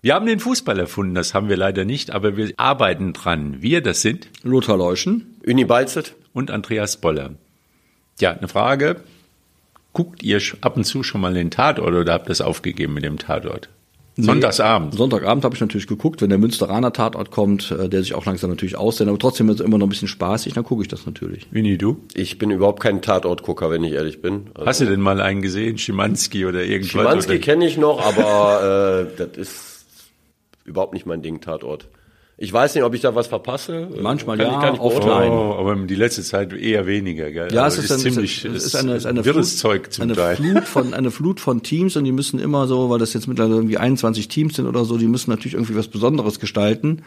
Wir haben den Fußball erfunden, das haben wir leider nicht, aber wir arbeiten dran. Wir, das sind Lothar Leuschen. Uni Balzet. und Andreas Boller. Ja, eine Frage. Guckt ihr ab und zu schon mal den Tatort oder habt ihr das aufgegeben mit dem Tatort? Sonntagsabend. Sonntagabend habe ich natürlich geguckt, wenn der Münsteraner Tatort kommt, äh, der sich auch langsam natürlich aussendet, aber trotzdem ist es immer noch ein bisschen spaßig, dann gucke ich das natürlich. Winnie, du? Ich bin überhaupt kein Tatortgucker, wenn ich ehrlich bin. Also, Hast du denn mal einen gesehen? Schimanski oder irgendwas? Schimanski kenne ich noch, aber äh, das ist überhaupt nicht mein Ding, Tatort. Ich weiß nicht, ob ich da was verpasse. Manchmal Kann ja, ich gar nicht oft. Oh, aber die letzte Zeit eher weniger, gell? Ja, Also es ist, ein, ziemlich, es ist eine, es ist eine wirres Flut, Zeug zum eine Teil. Flut von eine Flut von Teams und die müssen immer so, weil das jetzt mittlerweile irgendwie 21 Teams sind oder so, die müssen natürlich irgendwie was Besonderes gestalten.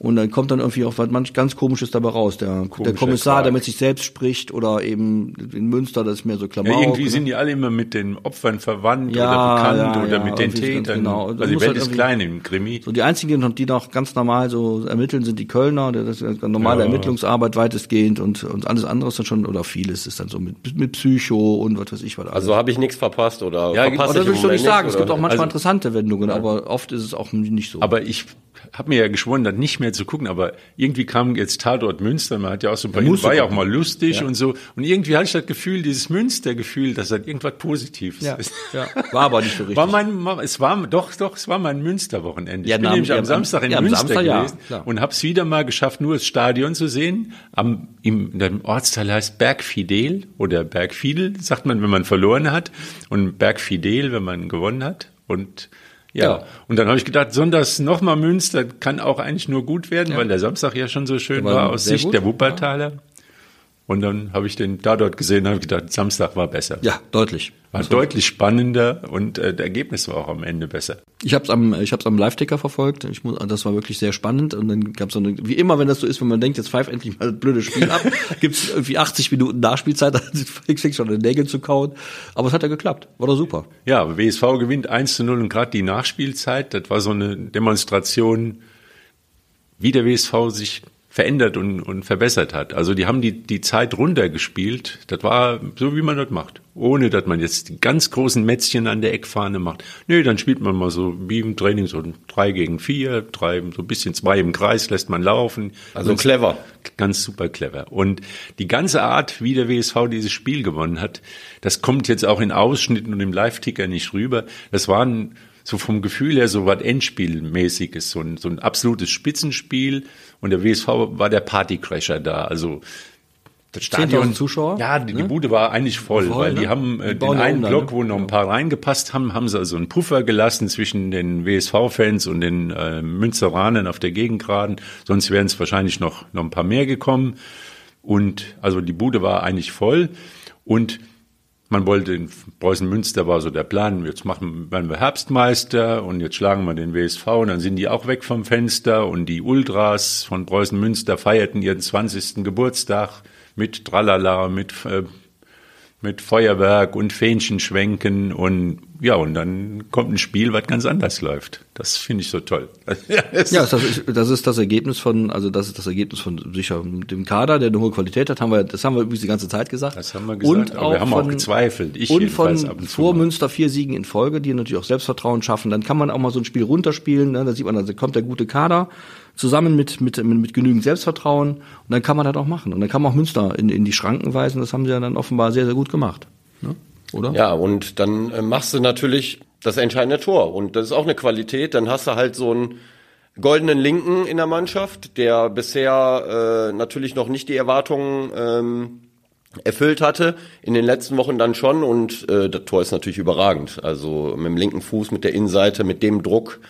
Und dann kommt dann irgendwie auch was manch ganz Komisches dabei raus. Der, der Kommissar, Quark. der mit sich selbst spricht oder eben in Münster, das ist mehr so Klamauk. Ja, irgendwie ne? sind die alle immer mit den Opfern verwandt Ja, oder bekannt ja, oder ja, mit den Tätern. genau. Also die Welt halt ist klein im Krimi. So die einzigen, die noch- ganz normal so ermitteln, sind die Kölner, das ist normale Ja. Ermittlungsarbeit weitestgehend und, und alles andere ist dann schon, oder vieles ist dann so mit, mit Psycho und was weiß ich was. alles. Also habe ich nichts verpasst oder Ja, verpasse Oder ich will ich so nicht sagen. Es gibt oder? auch manchmal Also- interessante Wendungen, aber oft ist es auch nicht so. Aber ich habe mir ja geschworen, das nicht mehr zu gucken, aber irgendwie kam jetzt Tatort Münster, man hat ja auch so ein paar, war du ja auch gucken. mal lustig und so. Und irgendwie hatte ich das Gefühl, dieses Münster-Gefühl, dass das irgendwas Positives ja, ist. ja, war aber nicht so richtig. War mein, es war doch, doch, es war mein Münsterwochenende. Ja, ich bin nämlich ja, am am- Samstag in ja, Münster Samstag, ja, gewesen und habe es wieder mal geschafft, nur das Stadion zu sehen. Am, im, dem Ortsteil heißt Bergfidel oder Bergfidel, sagt man, wenn man verloren hat, und Bergfidel, wenn man gewonnen hat. Und ja, Ja. und dann habe ich gedacht, sonntags nochmal Münster kann auch eigentlich nur gut werden, weil der Samstag ja schon so schön war, war aus Sicht gut, der Wuppertaler. Und dann habe ich den da dort gesehen und habe gedacht, Samstag war besser. ja, deutlich. War deutlich spannender und äh, das Ergebnis war auch am Ende besser. Ich habe es am, ich hab's am Live-Ticker verfolgt. Ich muss, das war wirklich sehr spannend. Und dann gab's so eine, wie immer, wenn das so ist, wenn man denkt, jetzt pfeift endlich mal das blöde Spiel ab, gibt's irgendwie 80 Minuten Nachspielzeit, dann fängt schon den Nägel zu kauen. Aber es hat ja geklappt. War doch super. Ja, WSV gewinnt 1 zu 0 und gerade die Nachspielzeit, das war so eine Demonstration, wie der WSV sich verändert und, und verbessert hat. Also die haben die, die Zeit runtergespielt. Das war so, wie man das macht. Ohne, dass man jetzt die ganz großen Mätzchen an der Eckfahne macht. Nö, dann spielt man mal so wie im Training so ein drei gegen vier, drei, so ein bisschen zwei im Kreis, lässt man laufen. Also clever. Ganz super clever. Und die ganze Art, wie der WSV dieses Spiel gewonnen hat, das kommt jetzt auch in Ausschnitten und im Live-Ticker nicht rüber. Das waren so vom Gefühl her so was Endspielmäßiges, so ein, so ein absolutes Spitzenspiel. Und der WSV war der Partycrasher da. Also das 10.000 Zuschauer, Ja, die, die ne? Bude war eigentlich voll, Voll, weil ne? die haben äh, Die den einen um dann, Block, ne? wo noch ein paar reingepasst haben, haben sie also einen Puffer gelassen zwischen den WSV-Fans und den äh, Münsteranern auf der Gegengraden. Sonst wären es wahrscheinlich noch, noch ein paar mehr gekommen. Und also die Bude war eigentlich voll. Und man wollte in Preußen Münster war so der Plan, jetzt machen, werden wir Herbstmeister und jetzt schlagen wir den WSV und dann sind die auch weg vom Fenster und die Ultras von Preußen Münster feierten ihren 20. Geburtstag mit Tralala, mit, äh, mit Feuerwerk und Fähnchenschwenken und ja, und dann kommt ein Spiel, was ganz anders läuft. Das finde ich so toll. Ja, das ist, das ist das Ergebnis von, also das ist das Ergebnis von sicher dem Kader, der eine hohe Qualität hat, haben wir, das haben wir übrigens die ganze Zeit gesagt. Das haben wir gesagt, und aber wir haben auch von, gezweifelt. Ich und von ab und vor. Münster vier Siegen in Folge, die natürlich auch Selbstvertrauen schaffen. Dann kann man auch mal so ein Spiel runterspielen. Ne? Da sieht man, da kommt der gute Kader zusammen mit, mit, mit, mit genügend Selbstvertrauen. Und dann kann man das auch machen. Und dann kann man auch Münster in, in die Schranken weisen. Das haben sie ja dann offenbar sehr, sehr gut gemacht. Ne? Oder? Ja, und dann äh, machst du natürlich das entscheidende Tor. Und das ist auch eine Qualität. Dann hast du halt so einen goldenen Linken in der Mannschaft, der bisher äh, natürlich noch nicht die Erwartungen ähm, erfüllt hatte. In den letzten Wochen dann schon. Und äh, das Tor ist natürlich überragend. Also mit dem linken Fuß, mit der Innenseite, mit dem Druck,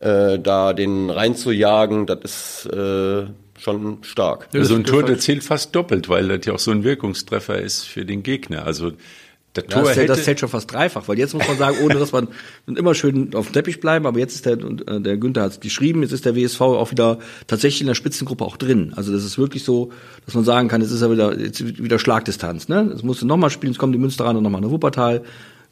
äh, da den reinzujagen, das ist äh, schon stark. so ein Tor, der zählt fast doppelt, weil das ja auch so ein Wirkungstreffer ist für den Gegner. Also der Tor Das, zählt, hätte, das zählt schon fast dreifach, weil jetzt muss man sagen, ohne dass man immer schön auf dem Teppich bleiben, aber jetzt ist der, und, äh, der Günther hat es geschrieben, jetzt ist der WSV auch wieder tatsächlich in der Spitzengruppe auch drin. Also das ist wirklich so, dass man sagen kann, jetzt ist er wieder, jetzt wieder Schlagdistanz. Ne? Es musste nochmal spielen, es kommen die Münsteraner nochmal nach Wuppertal,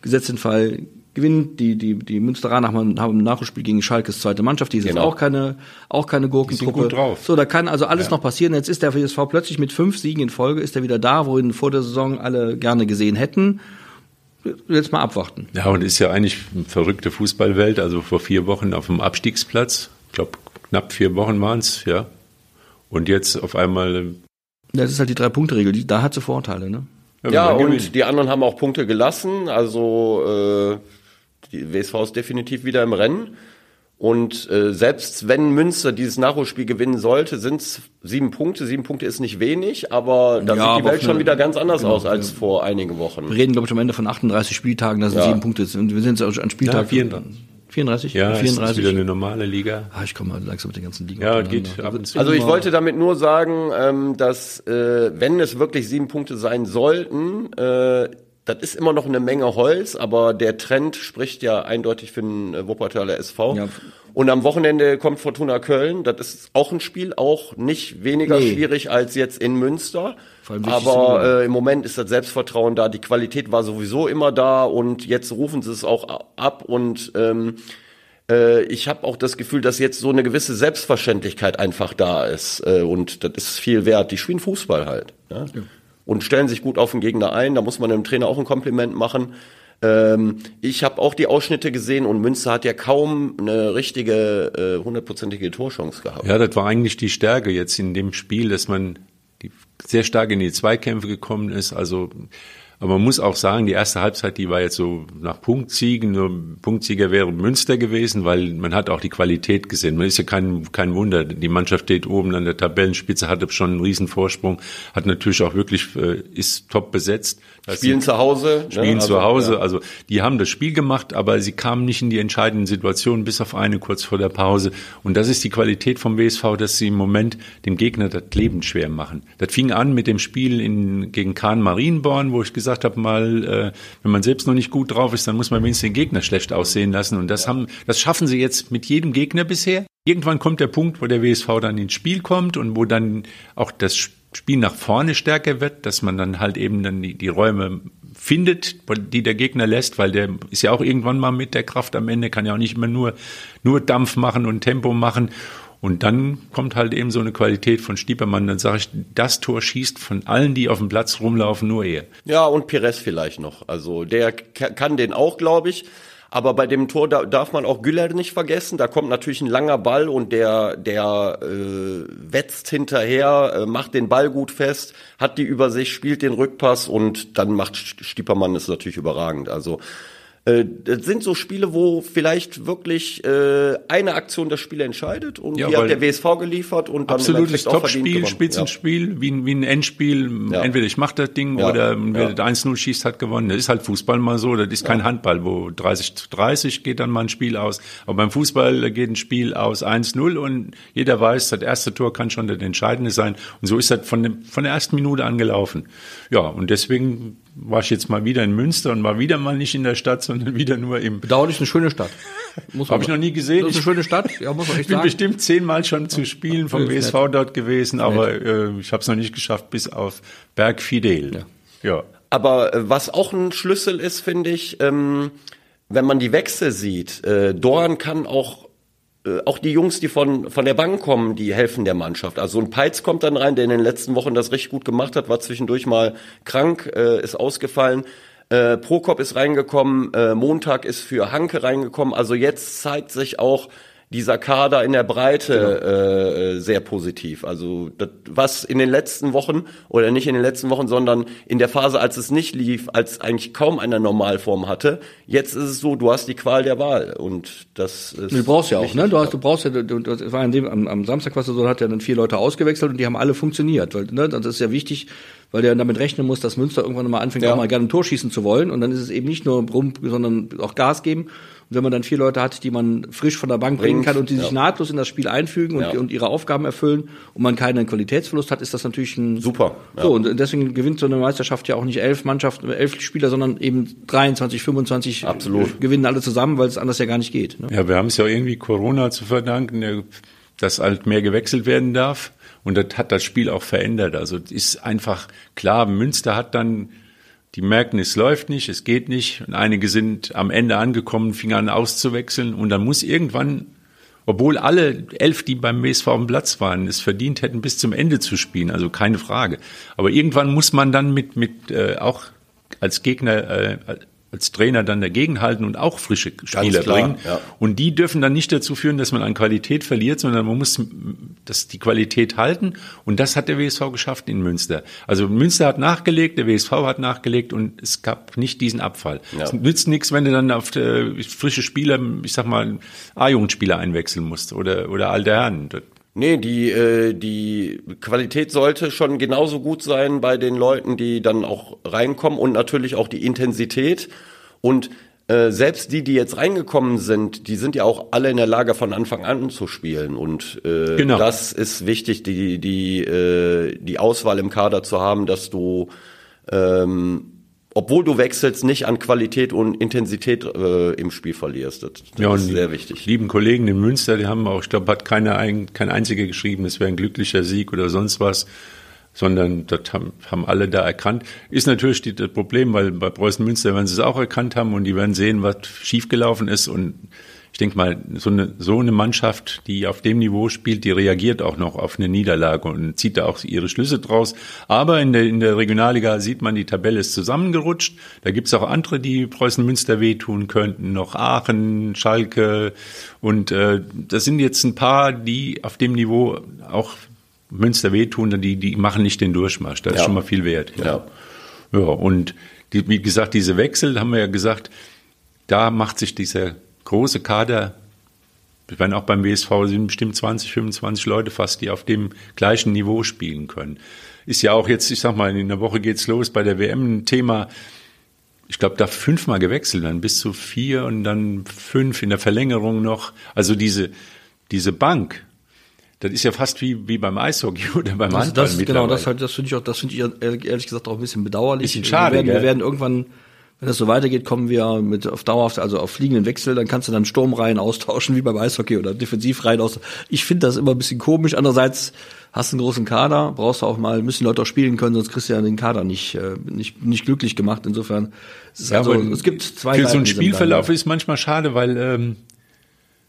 gesetzt den Fall, gewinnt die, die, die Münsteraner haben, haben im Nachspiel gegen Schalkes zweite Mannschaft, die ist Genau. jetzt auch keine, auch keine Gurkentruppe. gut drauf. So, da kann also alles noch passieren. Jetzt ist der WSV plötzlich mit fünf Siegen in Folge, ist er wieder da, wohin vor der Saison alle gerne gesehen hätten. jetzt mal abwarten. Ja, und ist ja eigentlich eine verrückte Fußballwelt. Also vor vier Wochen auf dem Abstiegsplatz. Ich glaube, knapp vier Wochen waren es, ja. Und jetzt auf einmal. Das ist halt die Drei-Punkte-Regel. Da hat sie Vorteile, ne? Ja, und die anderen haben auch Punkte gelassen. Also äh, die WSV ist definitiv wieder im Rennen. Und äh, selbst wenn Münster dieses Nachholspiel gewinnen sollte, sind es sieben Punkte. Sieben Punkte ist nicht wenig, aber da ja, sieht die Welt schon wieder ganz anders genau, aus als ja. vor einigen Wochen. Wir reden, glaube ich, am Ende von 38 Spieltagen, das sind ja. sieben Punkte. Und wir sind jetzt an Spieltag ja, 34. 34? Ja, 34. ist wieder eine normale Liga. Ah, ich komme mal langsam mit den ganzen Ligen. Ja, geht ab und zu. Also ich wollte damit nur sagen, ähm, dass äh, wenn es wirklich sieben Punkte sein sollten, äh, das ist immer noch eine Menge Holz, aber der Trend spricht ja eindeutig für den äh, Wuppertaler SV. Ja. Und am Wochenende kommt Fortuna Köln. Das ist auch ein Spiel, auch nicht weniger nee. schwierig als jetzt in Münster. Aber äh, im Moment ist das Selbstvertrauen da. Die Qualität war sowieso immer da und jetzt rufen sie es auch ab und ähm, äh, ich habe auch das Gefühl, dass jetzt so eine gewisse Selbstverständlichkeit einfach da ist äh, und das ist viel wert. Die spielen Fußball halt. Ja? ja und stellen sich gut auf den Gegner ein. Da muss man dem Trainer auch ein Kompliment machen. Ähm, ich habe auch die Ausschnitte gesehen und Münster hat ja kaum eine richtige äh, hundertprozentige Torchance gehabt. Ja, das war eigentlich die Stärke jetzt in dem Spiel, dass man sehr stark in die Zweikämpfe gekommen ist. Also aber man muss auch sagen, die erste Halbzeit, die war jetzt so nach Punktsiegen. Nur Punktsieger wäre Münster gewesen, weil man hat auch die Qualität gesehen. Man ist ja kein, kein Wunder. Die Mannschaft steht oben an der Tabellenspitze, hatte schon einen riesen Vorsprung, hat natürlich auch wirklich, äh, ist top besetzt. Spielen zu Hause. Ne? Spielen ne? also, zu Hause. Ja. Also die haben das Spiel gemacht, aber sie kamen nicht in die entscheidenden Situationen, bis auf eine kurz vor der Pause. Und das ist die Qualität vom WSV, dass sie im Moment dem Gegner das Leben schwer machen. Das fing an mit dem Spiel in, gegen Kahn Marienborn, wo ich gesagt habe, mal, äh, wenn man selbst noch nicht gut drauf ist, dann muss man wenigstens den Gegner schlecht aussehen lassen. Und das haben, das schaffen sie jetzt mit jedem Gegner bisher. Irgendwann kommt der Punkt, wo der WSV dann ins Spiel kommt und wo dann auch das Spiel nach vorne stärker wird, dass man dann halt eben dann die, die Räume findet, die der Gegner lässt, weil der ist ja auch irgendwann mal mit der Kraft am Ende, kann ja auch nicht immer nur, nur Dampf machen und Tempo machen. Und dann kommt halt eben so eine Qualität von Stiepermann, dann sage ich, das Tor schießt von allen, die auf dem Platz rumlaufen, nur er. Ja, und Pires vielleicht noch. Also der kann den auch, glaube ich. Aber bei dem Tor da darf man auch Güller nicht vergessen. Da kommt natürlich ein langer Ball und der, der äh, wetzt hinterher, äh, macht den Ball gut fest, hat die Übersicht, spielt den Rückpass und dann macht Stiepermann es natürlich überragend. Also das sind so Spiele, wo vielleicht wirklich äh, eine Aktion das Spiel entscheidet und ja, die hat der WSV geliefert und dann absolutes Topspiel, Spitzenspiel, ja. wie, ein, wie ein Endspiel. Ja. Entweder ich mache das Ding ja. oder wer ja. 1-0 schießt, hat gewonnen. Das ist halt Fußball mal so. Das ist kein Handball, wo 30 30 geht dann mal ein Spiel aus. Aber beim Fußball geht ein Spiel aus 1-0 und jeder weiß, das erste Tor kann schon das Entscheidende sein. Und so ist das von, dem, von der ersten Minute angelaufen. Ja, und deswegen war ich jetzt mal wieder in Münster und war wieder mal nicht in der Stadt, sondern wieder nur im. Bedauerlich eine schöne Stadt. Habe ich noch nie gesehen. Das ist eine schöne Stadt. Ja, muss man echt ich bin sagen. bestimmt zehnmal schon zu Spielen vom WSV nett. dort gewesen, aber äh, ich habe es noch nicht geschafft bis auf Berg Fidel. Ja. ja. Aber äh, was auch ein Schlüssel ist, finde ich, ähm, wenn man die Wechsel sieht, äh, Dorn kann auch auch die Jungs, die von, von der Bank kommen, die helfen der Mannschaft. Also ein Peitz kommt dann rein, der in den letzten Wochen das richtig gut gemacht hat, war zwischendurch mal krank, äh, ist ausgefallen. Äh, Prokop ist reingekommen, äh, Montag ist für Hanke reingekommen. Also jetzt zeigt sich auch, dieser Kader in der Breite genau. äh, sehr positiv. Also das, was in den letzten Wochen oder nicht in den letzten Wochen, sondern in der Phase, als es nicht lief, als eigentlich kaum eine Normalform hatte. Jetzt ist es so, du hast die Qual der Wahl und das ist. Du brauchst ja auch, ne? Du hast, du brauchst ja, du, du, das war an dem, am, am Samstag, was so hat ja dann vier Leute ausgewechselt und die haben alle funktioniert, weil ne, das ist ja wichtig, weil der damit rechnen muss, dass Münster irgendwann mal anfängt, ja. auch mal gerne ein Tor schießen zu wollen und dann ist es eben nicht nur rum, sondern auch Gas geben und wenn man dann vier Leute hat, die man frisch von der Bank bringen kann und die sich ja. nahtlos in das Spiel einfügen und, ja. und, ihre Aufgaben erfüllen und man keinen Qualitätsverlust hat, ist das natürlich ein super. Ja. So und deswegen gewinnt so eine Meisterschaft ja auch nicht elf Mannschaften, elf Spieler, sondern eben 23, 25 Absolut. gewinnen alle zusammen, weil es anders ja gar nicht geht. Ne? Ja, wir haben es ja irgendwie Corona zu verdanken, dass halt mehr gewechselt werden darf. Und das hat das Spiel auch verändert. Also ist einfach klar, Münster hat dann die merken, es läuft nicht, es geht nicht. Und einige sind am Ende angekommen, fingen an auszuwechseln. Und dann muss irgendwann, obwohl alle elf, die beim WSV am Platz waren, es verdient hätten, bis zum Ende zu spielen, also keine Frage. Aber irgendwann muss man dann mit, mit äh, auch als Gegner äh, als Trainer dann dagegenhalten und auch frische Spieler klar, bringen. ja. Und die dürfen dann nicht dazu führen, dass man an Qualität verliert, sondern man muss das, die Qualität halten. Und das hat der WSV geschafft in Münster. Also Münster hat nachgelegt, der WSV hat nachgelegt und es gab nicht diesen Abfall. Ja. Es nützt nichts, wenn du dann auf der, frische Spieler, ich sag mal, A-Jugendspieler einwechseln musst oder, oder alte Herren. Nee, die, äh, die Qualität sollte schon genauso gut sein bei den Leuten, die dann auch reinkommen und natürlich auch die Intensität. Und äh, selbst die, die jetzt reingekommen sind, die sind ja auch alle in der Lage, von Anfang an zu spielen. Und äh, Genau. das ist wichtig, die, die, äh, die Auswahl im Kader zu haben, dass du ähm, obwohl du wechselst, nicht an Qualität und Intensität äh, im Spiel verlierst. Das, das Ja, ist sehr wichtig. lieben Kollegen in Münster, die haben auch, ich glaube, hat keiner ein, kein einziger geschrieben, es wäre ein glücklicher Sieg oder sonst was, sondern das haben, haben alle da erkannt. Ist natürlich die, das Problem, weil bei Preußen Münster werden sie es auch erkannt haben und die werden sehen, was schiefgelaufen ist und ich denke mal, so eine, so eine Mannschaft, die auf dem Niveau spielt, die reagiert auch noch auf eine Niederlage und zieht da auch ihre Schlüsse draus. Aber in der, in der Regionalliga sieht man, die Tabelle ist zusammengerutscht. Da gibt's auch andere, die Preußen Münster wehtun könnten, noch Aachen, Schalke. Und äh, das sind jetzt ein paar, die auf dem Niveau auch Münster wehtun, die, die machen nicht den Durchmarsch. Das ist Ja. schon mal viel wert. Ja. Ja, und die, wie gesagt, diese Wechsel haben wir ja gesagt, da macht sich dieser große Kader, ich meine auch beim WSV sind bestimmt 20, 25 Leute fast, die auf dem gleichen Niveau spielen können. Ist ja auch jetzt, ich sag mal, in der Woche geht's los bei der WM ein Thema, ich glaube, da fünfmal gewechselt, dann bis zu vier und dann fünf in der Verlängerung noch. Also diese, diese Bank, das ist ja fast wie, wie beim Eishockey oder beim Also Handball das, genau, das, halt, das finde ich auch, das finde ich ehrlich gesagt auch ein bisschen bedauerlich. Bisschen schade, wir werden, wir werden irgendwann, wenn das so weitergeht, kommen wir mit auf dauerhaft, also auf fliegenden Wechsel, dann kannst du dann Sturmreihen austauschen wie beim Eishockey oder Defensivreihen aus. Ich finde das immer ein bisschen komisch. Andererseits hast du einen großen Kader, brauchst du auch mal, müssen die Leute auch spielen können, sonst kriegst du ja den Kader nicht, äh, nicht, nicht glücklich gemacht. Insofern, es, Ja, also, es gibt zwei Für so einen Spielverlauf ist manchmal schade, weil ähm,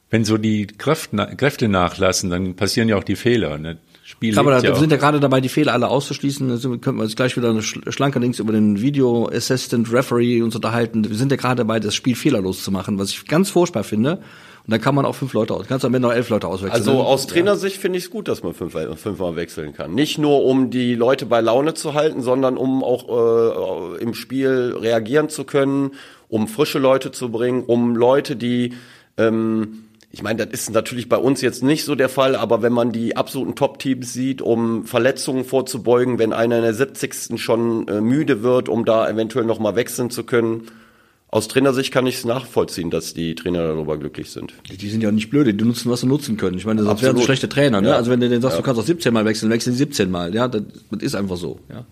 wenn so die Kräfte, Kräfte nachlassen, dann passieren ja auch die Fehler. Ne? Spiel Aber da, ja sind ja gerade dabei, die Fehler alle auszuschließen. Da sind- könnten wir jetzt gleich wieder eine schl- schlanke Links über den Video Assistant Referee uns unterhalten. Wir sind ja gerade dabei, das Spiel fehlerlos zu machen, was ich ganz furchtbar finde. Und dann kann man auch fünf Leute aus. Kannst am Ende noch elf Leute auswechseln. Also ne? aus Trainersicht finde ich es gut, dass man fünf, fünfmal wechseln kann. Nicht nur, um die Leute bei Laune zu halten, sondern um auch äh, im Spiel reagieren zu können, um frische Leute zu bringen, um Leute, die ähm, ich meine, das ist natürlich bei uns jetzt nicht so der Fall, aber wenn man die absoluten Top-Teams sieht, um Verletzungen vorzubeugen, wenn einer in der 70. schon äh, müde wird, um da eventuell nochmal wechseln zu können. Aus Trainersicht kann ich es nachvollziehen, dass die Trainer darüber glücklich sind. die sind ja nicht blöde, die nutzen, was sie nutzen können. Ich meine, sonst wären sie schlechte Trainer. Ne? Ja. Also wenn du denen sagst, du kannst auch 17 Mal wechseln, wechseln die 17 Mal. Ja, das, das ist einfach so. Ja.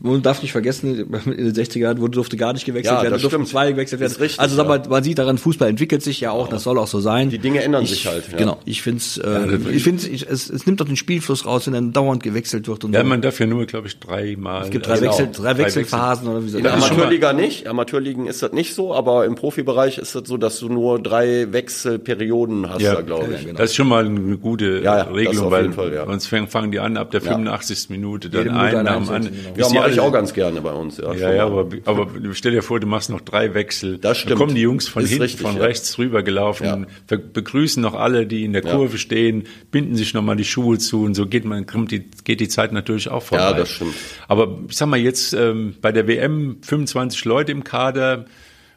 Man darf nicht vergessen, in den 60er Jahren wurde durfte gar nicht gewechselt Ja, werden, das durften stimmt. zwei gewechselt werden. Ist richtig, also sag ja. mal, man sieht daran, Fußball entwickelt sich ja auch, das soll auch so sein. Die Dinge ändern ich, sich halt, ja. Genau, ich finde es, äh, ich finde ich, es, es nimmt doch den Spielfluss raus, wenn dann dauernd gewechselt wird und ja, so. man darf ja nur, glaube ich, dreimal. es gibt drei, Genau. Wechsel, drei Wechselphasen oder wie so. In der Amateurliga nicht. Amateurligen ist das nicht so, aber im Profibereich ist das so, dass du nur drei Wechselperioden hast, Ja, da, glaube ich. genau. Das ist schon mal eine gute Ja, ja, Regelung, weil Fall, ja. sonst fangen, die an ab der 85. Minute, dann Jede Minute ein eine nach dem anderen. Mache ich auch ganz gerne bei uns. Ja, Ja, ja, aber, aber stell dir vor, du machst noch drei Wechsel. Das stimmt. Da kommen die Jungs von Ist hinten, richtig, von ja. rechts rübergelaufen, Ja. begrüßen noch alle, die in der. Kurve stehen, binden sich nochmal die Schuhe zu und so geht man, kommt die, geht die Zeit natürlich auch vorbei. Ja, das stimmt. Aber ich sag mal jetzt, ähm, bei der WM 25 Leute im Kader,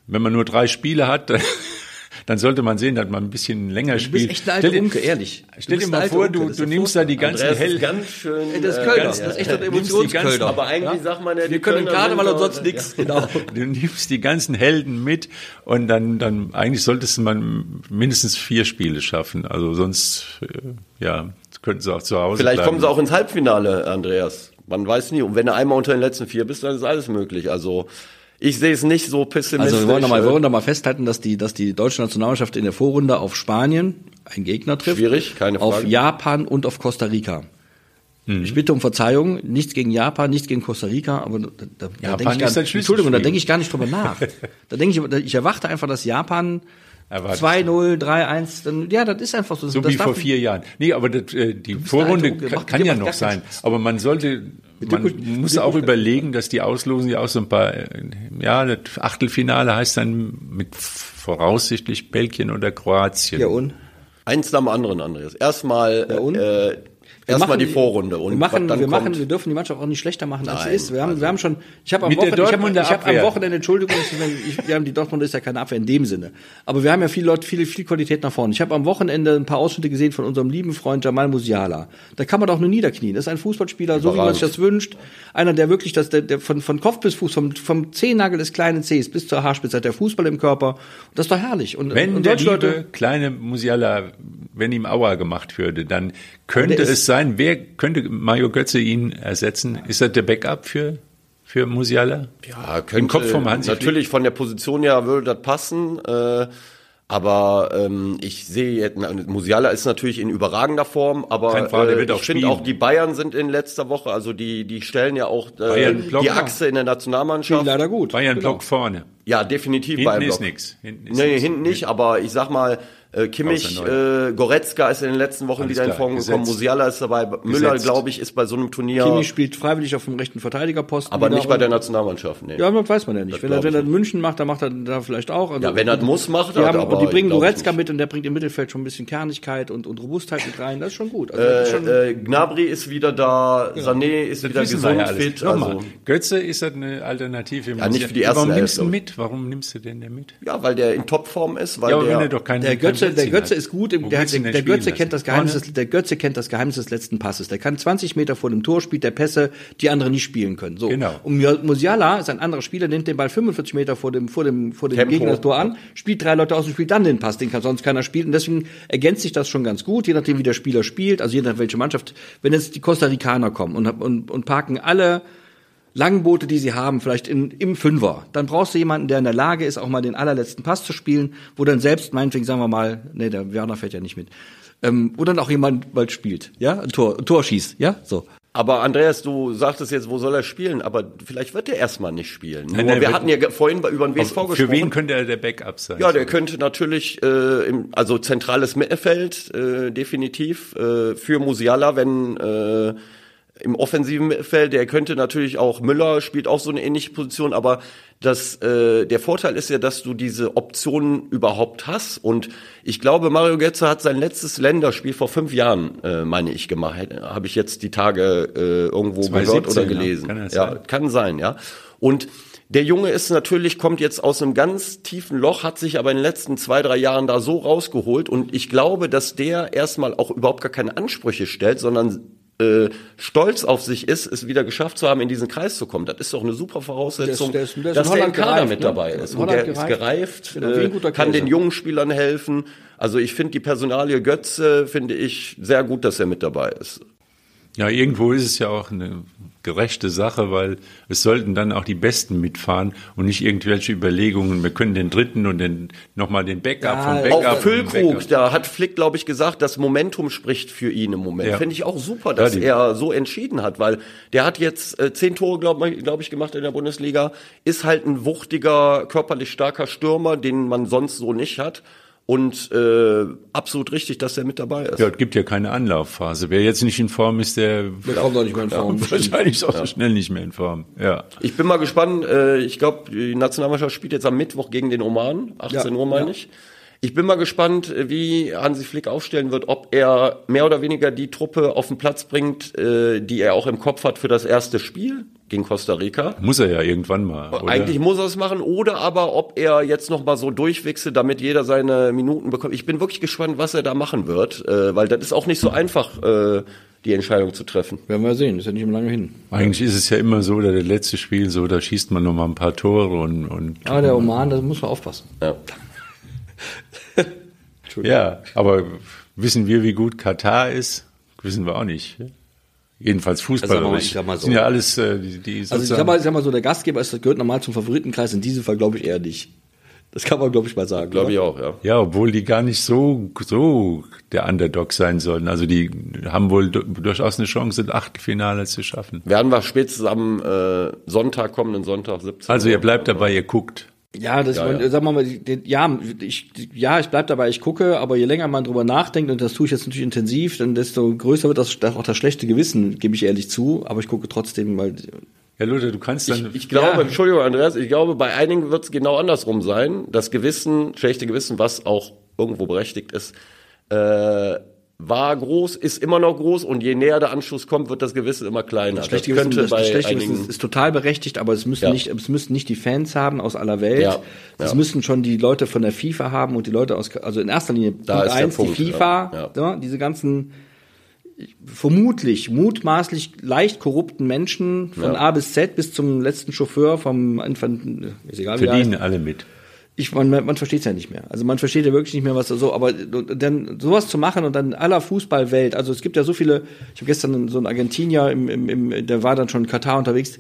wenn man nur drei Spiele hat, dann sollte man sehen, dass man ein bisschen länger Du spielt. bist echt ein Stell dir- Unke, ehrlich. Du Stell dir mal ein vor, Unke, du, das ist du ja nimmst da die ganzen ist Hell, ganz schön. Ey, das ist äh, Kölner, ganz- das ist echt ein nimmst die Emotionskölner. Aber eigentlich sagt man ja, die Wir können Karneval und so- sonst nichts. Genau. Du nimmst die ganzen Helden mit und dann, dann eigentlich solltest man mindestens vier Spiele schaffen. Also sonst, äh, ja, könnten sie auch zu Hause Vielleicht bleiben. kommen sie auch ins Halbfinale, Andreas. Man weiß nie. Und wenn du einmal unter den letzten vier bist, dann ist alles möglich. Also ich sehe es nicht so pessimistisch. Also wir wollen doch mal, wir wollen doch mal festhalten, dass die, dass die deutsche Nationalmannschaft in der Vorrunde auf Spanien einen Gegner trifft. Schwierig, keine Auf Frage. Japan und auf Costa Rica. Mhm. Ich bitte um Verzeihung, nichts gegen Japan, nichts gegen Costa Rica, aber da, da, da Japan denke ich ist gar ein. Entschuldigung, da denke ich gar nicht drüber nach. da denke ich, ich erwarte einfach, dass Japan 2-0, 3-1, dann, ja, das ist einfach so. so das wie vor vier Jahren. Nee, aber das, äh, die Vorrunde Alte, kann, kann ja noch sein. Aber man sollte man Djokovic- muss auch überlegen, dass die Auslosung ja auch so ein paar, äh, ja, das Achtelfinale heißt dann mit voraussichtlich Belgien oder Kroatien. Ja, und? Eins nach dem anderen, Andreas. Erstmal Ja, und? äh, erstmal die Vorrunde und wir machen, wir machen, kommt. wir dürfen die Mannschaft auch nicht schlechter machen als sie Nein, ist. Wir haben, wir haben schon, ich habe am Wochenende, ich ich hab am. Wochenende, Entschuldigung, ich, wir haben die Dortmund ist ja keine Abwehr in dem Sinne, aber wir haben ja viele Leute, viele, viel Qualität nach vorne. Ich habe am Wochenende ein paar Ausschnitte gesehen von unserem lieben Freund Jamal Musiala. Da kann man doch nur niederknien. Das ist ein Fußballspieler, so wie man sich das wünscht. Einer, der wirklich, das, der, der von, von Kopf bis Fuß, vom, vom Zehennagel des kleinen Zehs bis zur Haarspitze hat der Fußball im Körper. Und das ist doch herrlich. Und, Wenn und der liebe Leute, kleine Musiala, wenn ihm Aua gemacht würde, dann könnte es sein, wer könnte Mario Götze ihn ersetzen? Ist das der Backup für, für Musiala? Ja, Im könnte, Kopf vom Hansi? Natürlich von der Position her würde das passen. Äh, aber ähm, ich sehe jetzt, Musiala ist natürlich in überragender Form, aber Kein Frage, der äh, wird auch ich finde spielen. auch die Bayern sind in letzter Woche, also die die stellen ja auch äh, die. Achse in der Nationalmannschaft. leider gut. Bayern Genau. Block vorne. Ja, definitiv Hinten Bayern ist Block. nix. Hinten ist nee, nix. hinten nicht, aber ich sag mal, äh, Kimmich, äh, Goretzka ist in den letzten Wochen Alles wieder in Form gekommen, gesetzt. Musiala ist dabei, Müller, Gesetzt. glaube ich, ist bei so einem Turnier, Kimmich spielt freiwillig auf dem rechten Verteidigerposten. aber nicht bei der Nationalmannschaft. Nee. Ja, das weiß man ja nicht. Das Wenn er, wenn er in München macht, dann macht er da vielleicht auch. Also, Ja, wenn er das muss, macht die er haben, das, Und die aber bringen Goretzka mit und der bringt im Mittelfeld schon ein bisschen Kernigkeit und, und Robustheit mit rein. Das ist schon gut. Also, ist schon, Äh, Gnabry ist wieder da, Sané ist Das wieder gesund, ja fit. Nochmal, Also, Götze ist das eine Alternative. Ja, nicht für die ersten Warum nimmst du mit? Warum nimmst du den denn mit? ja, weil der in Topform ist, weil Ja, aber der, er doch der keinen Götze, der Götze ist gut. Im, der, der, der Götze kennt das? Geheimnis, des, der Götze kennt das Geheimnis des letzten Passes. Der kann 20 Meter vor dem Tor spielt der Pässe, die andere nicht spielen können. So. Genau. Und Musiala ist ein anderer Spieler, nimmt den Ball 45 Meter vor dem, vor dem, vor dem Tempo. Gegner das Tor an, spielt drei Leute aus und spielt dann den Pass, den kann sonst keiner spielen. Und deswegen ergänzt sich das schon ganz gut, je nachdem, wie der Spieler spielt, also je nachdem, welche Mannschaft. Wenn jetzt die Costa Ricaner kommen und, und, und parken alle Langboote, die sie haben, vielleicht in, im Fünfer, dann brauchst du jemanden, der in der Lage ist, auch mal den allerletzten Pass zu spielen, wo dann selbst, meinetwegen, sagen wir mal, nee, der Werner fährt ja nicht mit, ähm, wo dann auch jemand bald spielt, ja, ein Tor, ein Tor schießt, ja, so. aber Andreas, du sagtest jetzt, wo soll er spielen? Aber vielleicht wird er erstmal nicht spielen. Nein, nein, wir hatten ja vorhin über den WSV gesprochen. Für wen könnte er der Backup sein? Ja, der könnte natürlich, äh, im, also zentrales Mittelfeld, äh, definitiv, äh, für Musiala, wenn äh, im offensiven Mittelfeld, der könnte natürlich auch, Müller spielt auch so eine ähnliche Position, aber das, äh, der Vorteil ist ja, dass du diese Optionen überhaupt hast und ich glaube, Mario Götze hat sein letztes Länderspiel vor fünf Jahren, äh, meine ich, gemacht, habe ich jetzt die Tage äh, irgendwo gehört 2017, oder ja. gelesen. Kann das ja, kann sein, ja. Und der Junge ist natürlich, kommt jetzt aus einem ganz tiefen Loch, hat sich aber in den letzten zwei, drei Jahren da so rausgeholt. Und ich glaube, dass der erstmal auch überhaupt gar keine Ansprüche stellt, sondern äh, stolz auf sich ist, es wieder geschafft zu haben, in diesen Kreis zu kommen. Das ist doch eine super Voraussetzung, Der ist- der ist- der ist dass der im Kader gereift, mit ne? dabei Der ist Und der ist gereift. gereift, Genau, äh, kann den jungen Spielern helfen. Also ich finde die Personalie Götze, finde ich sehr gut, dass er mit dabei ist. Ja, irgendwo ist es ja auch eine gerechte Sache, weil es sollten dann auch die Besten mitfahren und nicht irgendwelche Überlegungen, wir können den dritten und den nochmal den Backup Ja, vom Backup. Auch und Füllkrug, da hat Flick, glaube ich, gesagt, das Momentum spricht für ihn im Moment. Ja. Finde ich auch super, dass Ja, er so entschieden hat, weil der hat jetzt äh, zehn Tore, glaube glaub ich, gemacht in der Bundesliga, ist halt ein wuchtiger, körperlich starker Stürmer, den man sonst so nicht hat. Und äh, absolut richtig, dass er mit dabei ist. Ja, es gibt ja keine Anlaufphase. Wer jetzt nicht in Form ist, der Der kommt doch nicht mehr in Form. wahrscheinlich auch so schnell nicht mehr in Form. Ja. Ich bin mal gespannt. Äh, ich glaube, die Nationalmannschaft spielt jetzt am Mittwoch gegen den Oman, 18 Ja, Uhr meine ja. ich. Ich bin mal gespannt, äh, wie Hansi Flick aufstellen wird, ob er mehr oder weniger die Truppe auf den Platz bringt, äh, die er auch im Kopf hat für das erste Spiel gegen Costa Rica. Muss er ja irgendwann mal. Oder? Eigentlich muss er es machen, oder aber ob er jetzt noch mal so durchwechselt, damit jeder seine Minuten bekommt. Ich bin wirklich gespannt, was er da machen wird, äh, weil das ist auch nicht so einfach, äh, die Entscheidung zu treffen. Werden wir sehen, ist ja nicht mehr lange hin. Eigentlich ist es ja immer so, dass das letzte Spiel so, da schießt man noch mal ein paar Tore und, und Aber der Oman, da muss man aufpassen. Ja. ja, aber wissen wir, wie gut Katar ist? Wissen wir auch nicht. Jedenfalls Also fußballerisch. ich sag mal so. sind ja alles äh, die, die Also ich sag mal, ich sag mal so, der Gastgeber ist, das gehört normal zum Favoritenkreis, in diesem Fall glaube ich eher nicht. Das kann man, glaube ich, mal sagen. Glaube ich auch, ja. Ja, obwohl die gar nicht so, so der Underdog sein sollen. Also die haben wohl du- durchaus eine Chance, das Achtelfinale zu schaffen. Werden wir spätestens am äh, Sonntag, kommenden Sonntag, 17 Also ihr bleibt dabei, ihr guckt. Ja, das, Ja, man, ja. sagen wir mal, ja, ich, ja, ich bleib dabei, ich gucke, aber je länger man drüber nachdenkt, und das tue ich jetzt natürlich intensiv, dann desto größer wird das, auch das schlechte Gewissen, gebe ich ehrlich zu, aber ich gucke trotzdem, weil, Ja, Luther, du kannst dann. Ich glaube, Ja. Entschuldigung, Andreas, ich glaube, bei einigen wird es genau andersrum sein. Das Gewissen, schlechte Gewissen, was auch irgendwo berechtigt ist, äh, war groß, ist immer noch groß und je näher der Anschluss kommt, wird das Gewissen immer kleiner. das schlechte das Gewissen, könnte das, das bei schlechte einigen, Gewissen ist, ist total berechtigt, aber es müssen Ja. nicht, es müssen nicht die Fans haben aus aller Welt. Ja, Es ja. müssen schon die Leute von der FIFA haben und die Leute aus, also in erster Linie Da ist der eins, Punkt, die FIFA, ja, ja, diese ganzen vermutlich, mutmaßlich leicht korrupten Menschen von Ja. A bis Z bis zum letzten Chauffeur vom Infant, ist egal er verdienen alle mit. Ich, man, man versteht es ja nicht mehr. Also man versteht ja wirklich nicht mehr, was da so, aber dann sowas zu machen und dann in aller Fußballwelt, also es gibt ja so viele, ich habe gestern so einen Argentinier, im, im, im, der war dann schon in Katar unterwegs,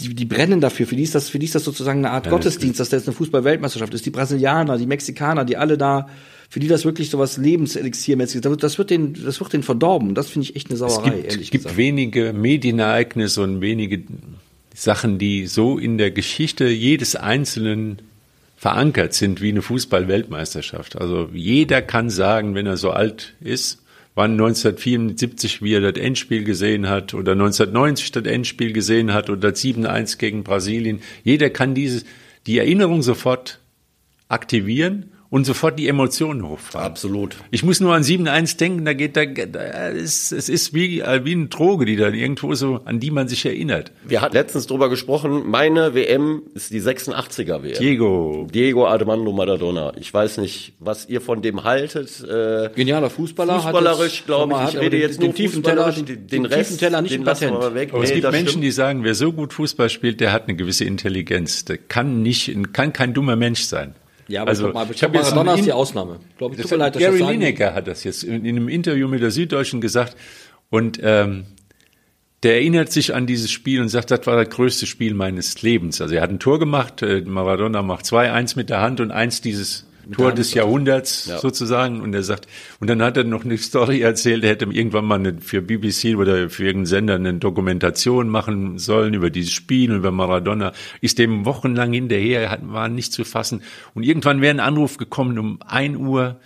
die, die brennen dafür, für die ist das, für die ist das sozusagen eine Art Ja, das Gottesdienst, dass das eine Fußball-Weltmeisterschaft ist. Die Brasilianer, die Mexikaner, die alle da, für die das wirklich so was Lebenselixier-mäßiges, das wird- denen, das wird denen verdorben. Das finde ich echt eine Es Sauerei, gibt, ehrlich gibt gesagt. wenige Medienereignisse und wenige Sachen, die so in der Geschichte jedes Einzelnen verankert sind wie eine Fußball-Weltmeisterschaft. Also jeder kann sagen, wenn er so alt ist, wann 1974, wie er das Endspiel gesehen hat, oder 1990 das Endspiel gesehen hat, oder das 7-1 gegen Brasilien. Jeder kann diese, die Erinnerung sofort aktivieren und sofort die Emotionen hochfahren. Absolut. Ich muss nur an 7.1 denken, da geht da, da ist, es ist wie, äh, wie eine Droge, die dann irgendwo so, an die man sich erinnert. Wir hatten letztens drüber gesprochen, meine WM ist die 86er WM. Diego, Diego Armando Maradona. Ich weiß nicht, was ihr von dem haltet. Äh, Genialer Fußballer. fußballerisch, glaube ich. Ich aber rede den- jetzt den nur tiefen Teller, den, Den, den Rest, tiefen Teller nicht den Patent. mal weg. aber es Nee, gibt das Menschen, stimmt. die sagen, wer so gut Fußball spielt, der hat eine gewisse Intelligenz. Der kann nicht, kann kein dummer Mensch sein. Ja, aber also, ich habe jetzt Maradona ist die Ausnahme. Glaube ich, tut mir leid, dass Gary Lineker hat das jetzt in, in einem Interview mit der Süddeutschen gesagt. Und ähm, der erinnert sich an dieses Spiel und sagt, das war das größte Spiel meines Lebens. Also er hat ein Tor gemacht, äh, Maradona macht zwei, eins mit der Hand und eins dieses Tor des Jahrhunderts sozusagen. Und er sagt, und dann hat er noch eine Story erzählt, er hätte irgendwann mal eine, für BBC oder für irgendeinen Sender eine Dokumentation machen sollen über dieses Spiel und über Maradona. Ist dem wochenlang hinterher, hat, war nicht zu fassen. Und irgendwann wäre ein Anruf gekommen um ein Uhr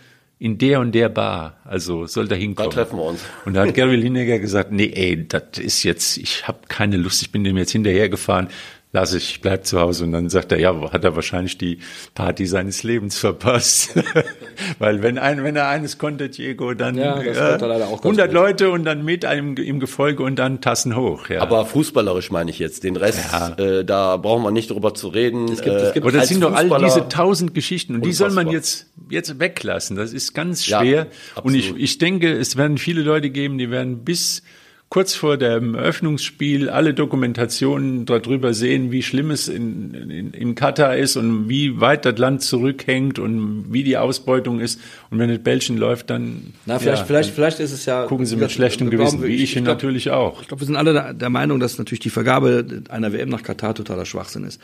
in der und der Bar. Also soll da hinkommen. Da treffen wir uns. Und da hat Gary Lineker gesagt, nee, ey, das ist jetzt, ich habe keine Lust, ich bin dem jetzt hinterhergefahren, lass ich, ich bleib zu Hause. Und dann sagt er, ja, hat er wahrscheinlich die Party seines Lebens verpasst. Weil wenn, ein, wenn er eines konnte, Diego, dann Ja, das äh, konnte er leider auch ganz 100 gut. Leute und dann mit einem im Gefolge und dann Tassen hoch. Ja. Aber fußballerisch meine ich jetzt. Den Rest, Ja. äh, da brauchen wir nicht drüber zu reden. Es gibt- es gibt- Aber das sind doch all diese tausend Geschichten und die soll man jetzt, jetzt weglassen. Das ist ganz Ja, schwer. und ich, ich denke, es werden viele Leute geben, die werden bis kurz vor dem Eröffnungsspiel alle Dokumentationen darüber sehen, wie schlimm es in, in, in Katar ist und wie weit das Land zurückhängt und wie die Ausbeutung ist. Und wenn das Bällchen läuft, dann Na, vielleicht, ja, vielleicht, dann vielleicht ist es ja. gucken Sie mit schlechtem wir Gewissen, wie ich, glaub- natürlich auch. Ich glaube, wir sind alle der, der Meinung, dass natürlich die Vergabe einer WM nach Katar totaler Schwachsinn ist.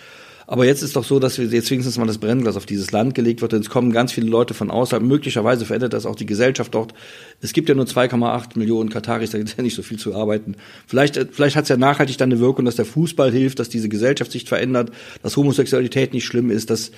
Aber jetzt ist doch so, dass wir jetzt wenigstens mal das Brennglas auf dieses Land gelegt wird. Jetzt kommen ganz viele Leute von außerhalb. Möglicherweise verändert das auch die Gesellschaft dort. Es gibt ja nur 2,8 Millionen Kataris, da gibt es ja nicht so viel zu arbeiten. Vielleicht, äh, vielleicht hat es ja nachhaltig dann eine Wirkung, dass der Fußball hilft, dass diese Gesellschaft sich verändert, dass Homosexualität nicht schlimm ist, dass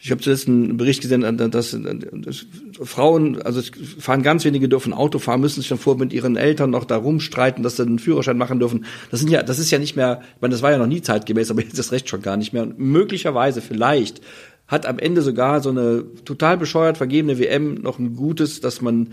ich habe zuletzt einen Bericht gesehen, dass, dass Frauen, also fahren ganz wenige dürfen Auto fahren, müssen sich dann vor mit ihren Eltern noch da rumstreiten, dass sie einen Führerschein machen dürfen. Das sind ja, das ist ja nicht mehr, ich meine, das war ja noch nie zeitgemäß, aber jetzt ist das Recht schon gar nicht mehr. Und möglicherweise, vielleicht, hat am Ende sogar so eine total bescheuert vergebene WM noch ein Gutes, dass man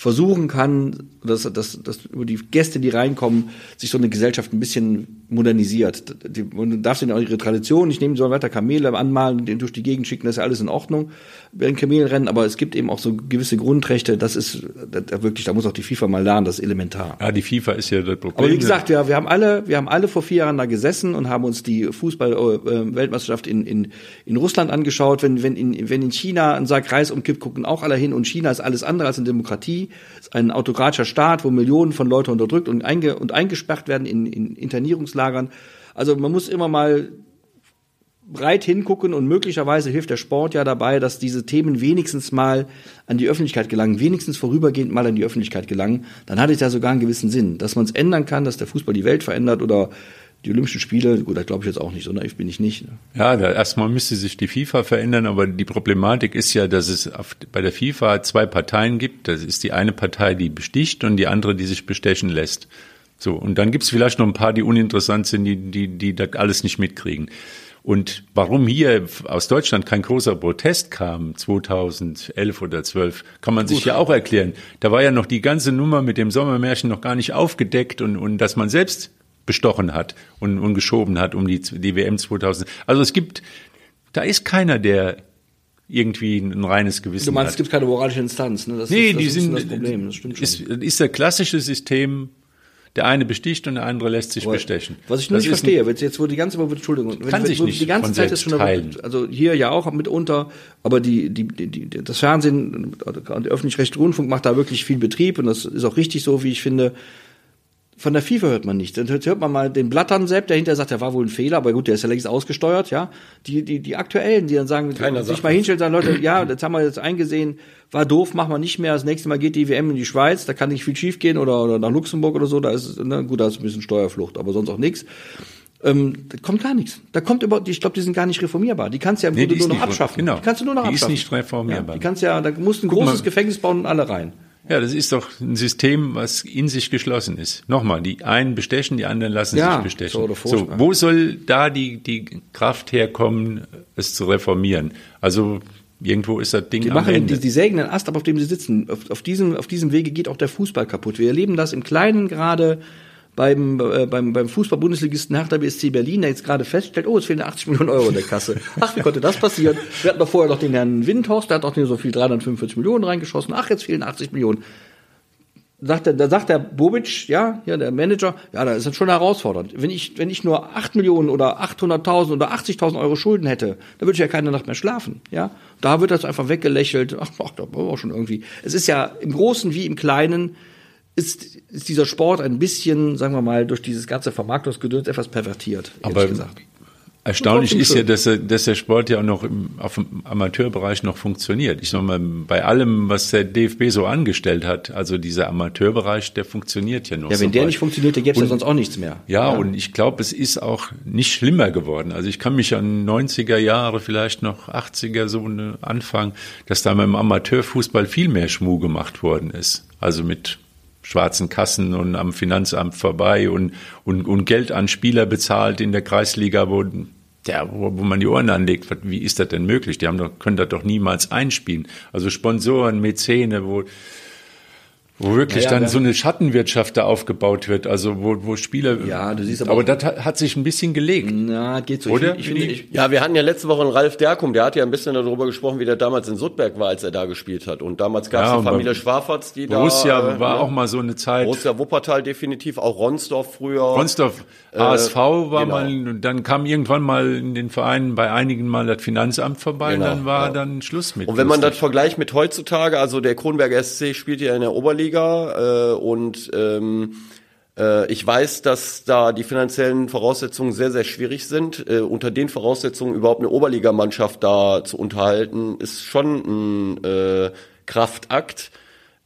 versuchen kann, dass, dass, dass über die Gäste, die reinkommen, sich so eine Gesellschaft ein bisschen modernisiert. Die, man darf denen auch ihre Tradition nicht nehmen, sollen weiter Kamele anmalen, den durch die Gegend schicken, das ist ja alles in Ordnung während Kamelrennen, aber es gibt eben auch so gewisse Grundrechte, das ist da, wirklich, da muss auch die FIFA mal lernen, das ist elementar. Ja, die FIFA ist ja das Problem. Aber wie gesagt, wir, wir haben alle, wir haben alle vor vier Jahren da gesessen und haben uns die Fußball-Weltmeisterschaft in, in, in Russland angeschaut. Wenn, wenn, in, wenn in China ein Sack Reis umkippt, gucken auch alle hin. Und China ist alles andere als eine Demokratie. Ist ein autokratischer Staat, wo Millionen von Leuten unterdrückt und, einge, und eingesperrt werden in, in Internierungslagern. Also man muss immer mal breit hingucken und möglicherweise hilft der Sport ja dabei, dass diese Themen wenigstens mal an die Öffentlichkeit gelangen, wenigstens vorübergehend mal an die Öffentlichkeit gelangen, dann hat es ja sogar einen gewissen Sinn, dass man es ändern kann, dass der Fußball die Welt verändert oder die Olympischen Spiele, gut, da glaube ich jetzt auch nicht, so naiv bin ich nicht. Ne? Ja, da, erstmal müsste sich die FIFA verändern, aber die Problematik ist ja, dass es auf, bei der FIFA zwei Parteien gibt. Das ist die eine Partei, die besticht und die andere, die sich bestechen lässt. So, und dann gibt es vielleicht noch ein paar, die uninteressant sind, die, die, die das alles nicht mitkriegen. Und warum hier aus Deutschland kein großer Protest kam, 2011 oder 12, kann man sich ja auch erklären. Da war ja noch die ganze Nummer mit dem Sommermärchen noch gar nicht aufgedeckt und, und dass man selbst bestochen hat und, und geschoben hat um die, die WM 2000. Also es gibt, da ist keiner, der irgendwie ein reines Gewissen hat. Du meinst, hat. es gibt keine moralische Instanz, ne? Das nee, ist, das die ist sind, das Problem, das stimmt schon. Ist, ist der klassische System der eine besticht und der andere lässt sich bestechen. Was ich nur das nicht verstehe, wenn jetzt wo die ganze Entschuldigung, kann wenn, sich nicht die ganze Zeit ist schon teilen. also hier ja auch mitunter, aber die, die, die, das Fernsehen, der öffentlich-rechtliche Rundfunk macht da wirklich viel Betrieb und das ist auch richtig so, wie ich finde. Von der FIFA hört man nichts. Dann hört man mal den Blattern selbst, der hinterher sagt, der war wohl ein Fehler, aber gut, der ist ja längst ausgesteuert, ja. Die, die, die aktuellen, die dann sagen, Keiner sich mal hinstellen, sagen, Leute, ja, das haben wir jetzt eingesehen, war doof, machen wir nicht mehr. Das nächste Mal geht die WM in die Schweiz, da kann nicht viel schief gehen oder, oder nach Luxemburg oder so, da ist, ne, gut, da ist ein bisschen Steuerflucht, aber sonst auch nichts. Ähm, da kommt gar nichts. Da kommt über, ich glaube, die sind gar nicht reformierbar. Die kannst du ja im Nee, Grunde die ist nur noch abschaffen. genau. Die kannst du nur noch Die ist abschaffen. nicht reformierbar. Ja, die kannst ja, da musst du ein Guck großes mal. Gefängnis bauen und alle rein. Ja, das ist doch ein System, was in sich geschlossen ist. Nochmal, die einen bestechen, die anderen lassen Ja, sich bestechen. so furchtbar. wo soll da die, die Kraft herkommen, es zu reformieren? Also irgendwo ist das Ding Die am machen, Ende. die, die sägen den Ast ab, auf dem sie sitzen. Auf, auf, diesem, auf diesem Wege geht auch der Fußball kaputt. Wir erleben das im Kleinen gerade beim, äh, beim, beim Fußball-Bundesligisten Hertha BSC Berlin, der jetzt gerade feststellt, oh, es fehlen 80 Millionen Euro in der Kasse. Ach, wie konnte das passieren? Wir hatten doch vorher noch den Herrn Windhorst, der hat auch nicht so viel 345 Millionen reingeschossen. Ach, jetzt fehlen 80 Millionen. Sagt der, da sagt der Bobic, ja, ja, der Manager, ja, da ist das schon herausfordernd. Wenn ich, wenn ich nur 8 Millionen oder 800.000 oder 80.000 Euro Schulden hätte, dann würde ich ja keine Nacht mehr schlafen, ja. Da wird das einfach weggelächelt. Ach, ach da brauchen wir schon irgendwie. Es ist ja im Großen wie im Kleinen ist, ist dieser Sport ein bisschen, sagen wir mal, durch dieses ganze Vermarktungsgedöns etwas pervertiert, Aber gesagt. Erstaunlich ist ja, dass, dass der Sport ja auch noch im, auf dem Amateurbereich noch funktioniert. Ich sag mal, bei allem, was der DFB so angestellt hat, also dieser Amateurbereich, der funktioniert ja noch. Ja, wenn so der weit. nicht funktioniert, dann gäbe es ja sonst auch nichts mehr. Ja, und ich glaube, es ist auch nicht schlimmer geworden. Also ich kann mich an 90er Jahre, vielleicht noch 80er so eine Anfang, dass da beim Amateurfußball viel mehr Schmuh gemacht worden ist. Also mit schwarzen Kassen und am Finanzamt vorbei und, und, und Geld an Spieler bezahlt in der Kreisliga, wo, ja, wo, wo man die Ohren anlegt. Wie ist das denn möglich? Die haben doch, können das doch niemals einspielen. Also Sponsoren, Mäzene, wo, wo wirklich Naja, dann so eine Schattenwirtschaft da aufgebaut wird, also wo, wo Spieler. Ja, du siehst aber aber auch- das hat, hat sich ein bisschen gelegt. Na, geht so. Oder? Ich, finde- ich, ich, Ja, wir hatten ja letzte Woche einen Ralf Derkum, der hat ja ein bisschen darüber gesprochen, wie der damals in Suttberg war, als er da gespielt hat. Und damals gab es Ja, die Familie bei Schwaferts, die Borussia da... äh, war ne? auch mal so eine Zeit. Borussia Wuppertal definitiv, auch Ronsdorf früher. Ronsdorf, HSV war genau. mal, und dann kam irgendwann mal in den Vereinen bei einigen mal das Finanzamt vorbei Genau, und dann war ja. dann Schluss mit. Und wenn man das vergleicht mit heutzutage, also der Kronberger SC spielt ja in der Oberliga äh, und ähm, äh, ich weiß, dass da die finanziellen Voraussetzungen sehr, sehr schwierig sind. Äh, unter den Voraussetzungen überhaupt eine Oberligamannschaft da zu unterhalten, ist schon ein äh, Kraftakt.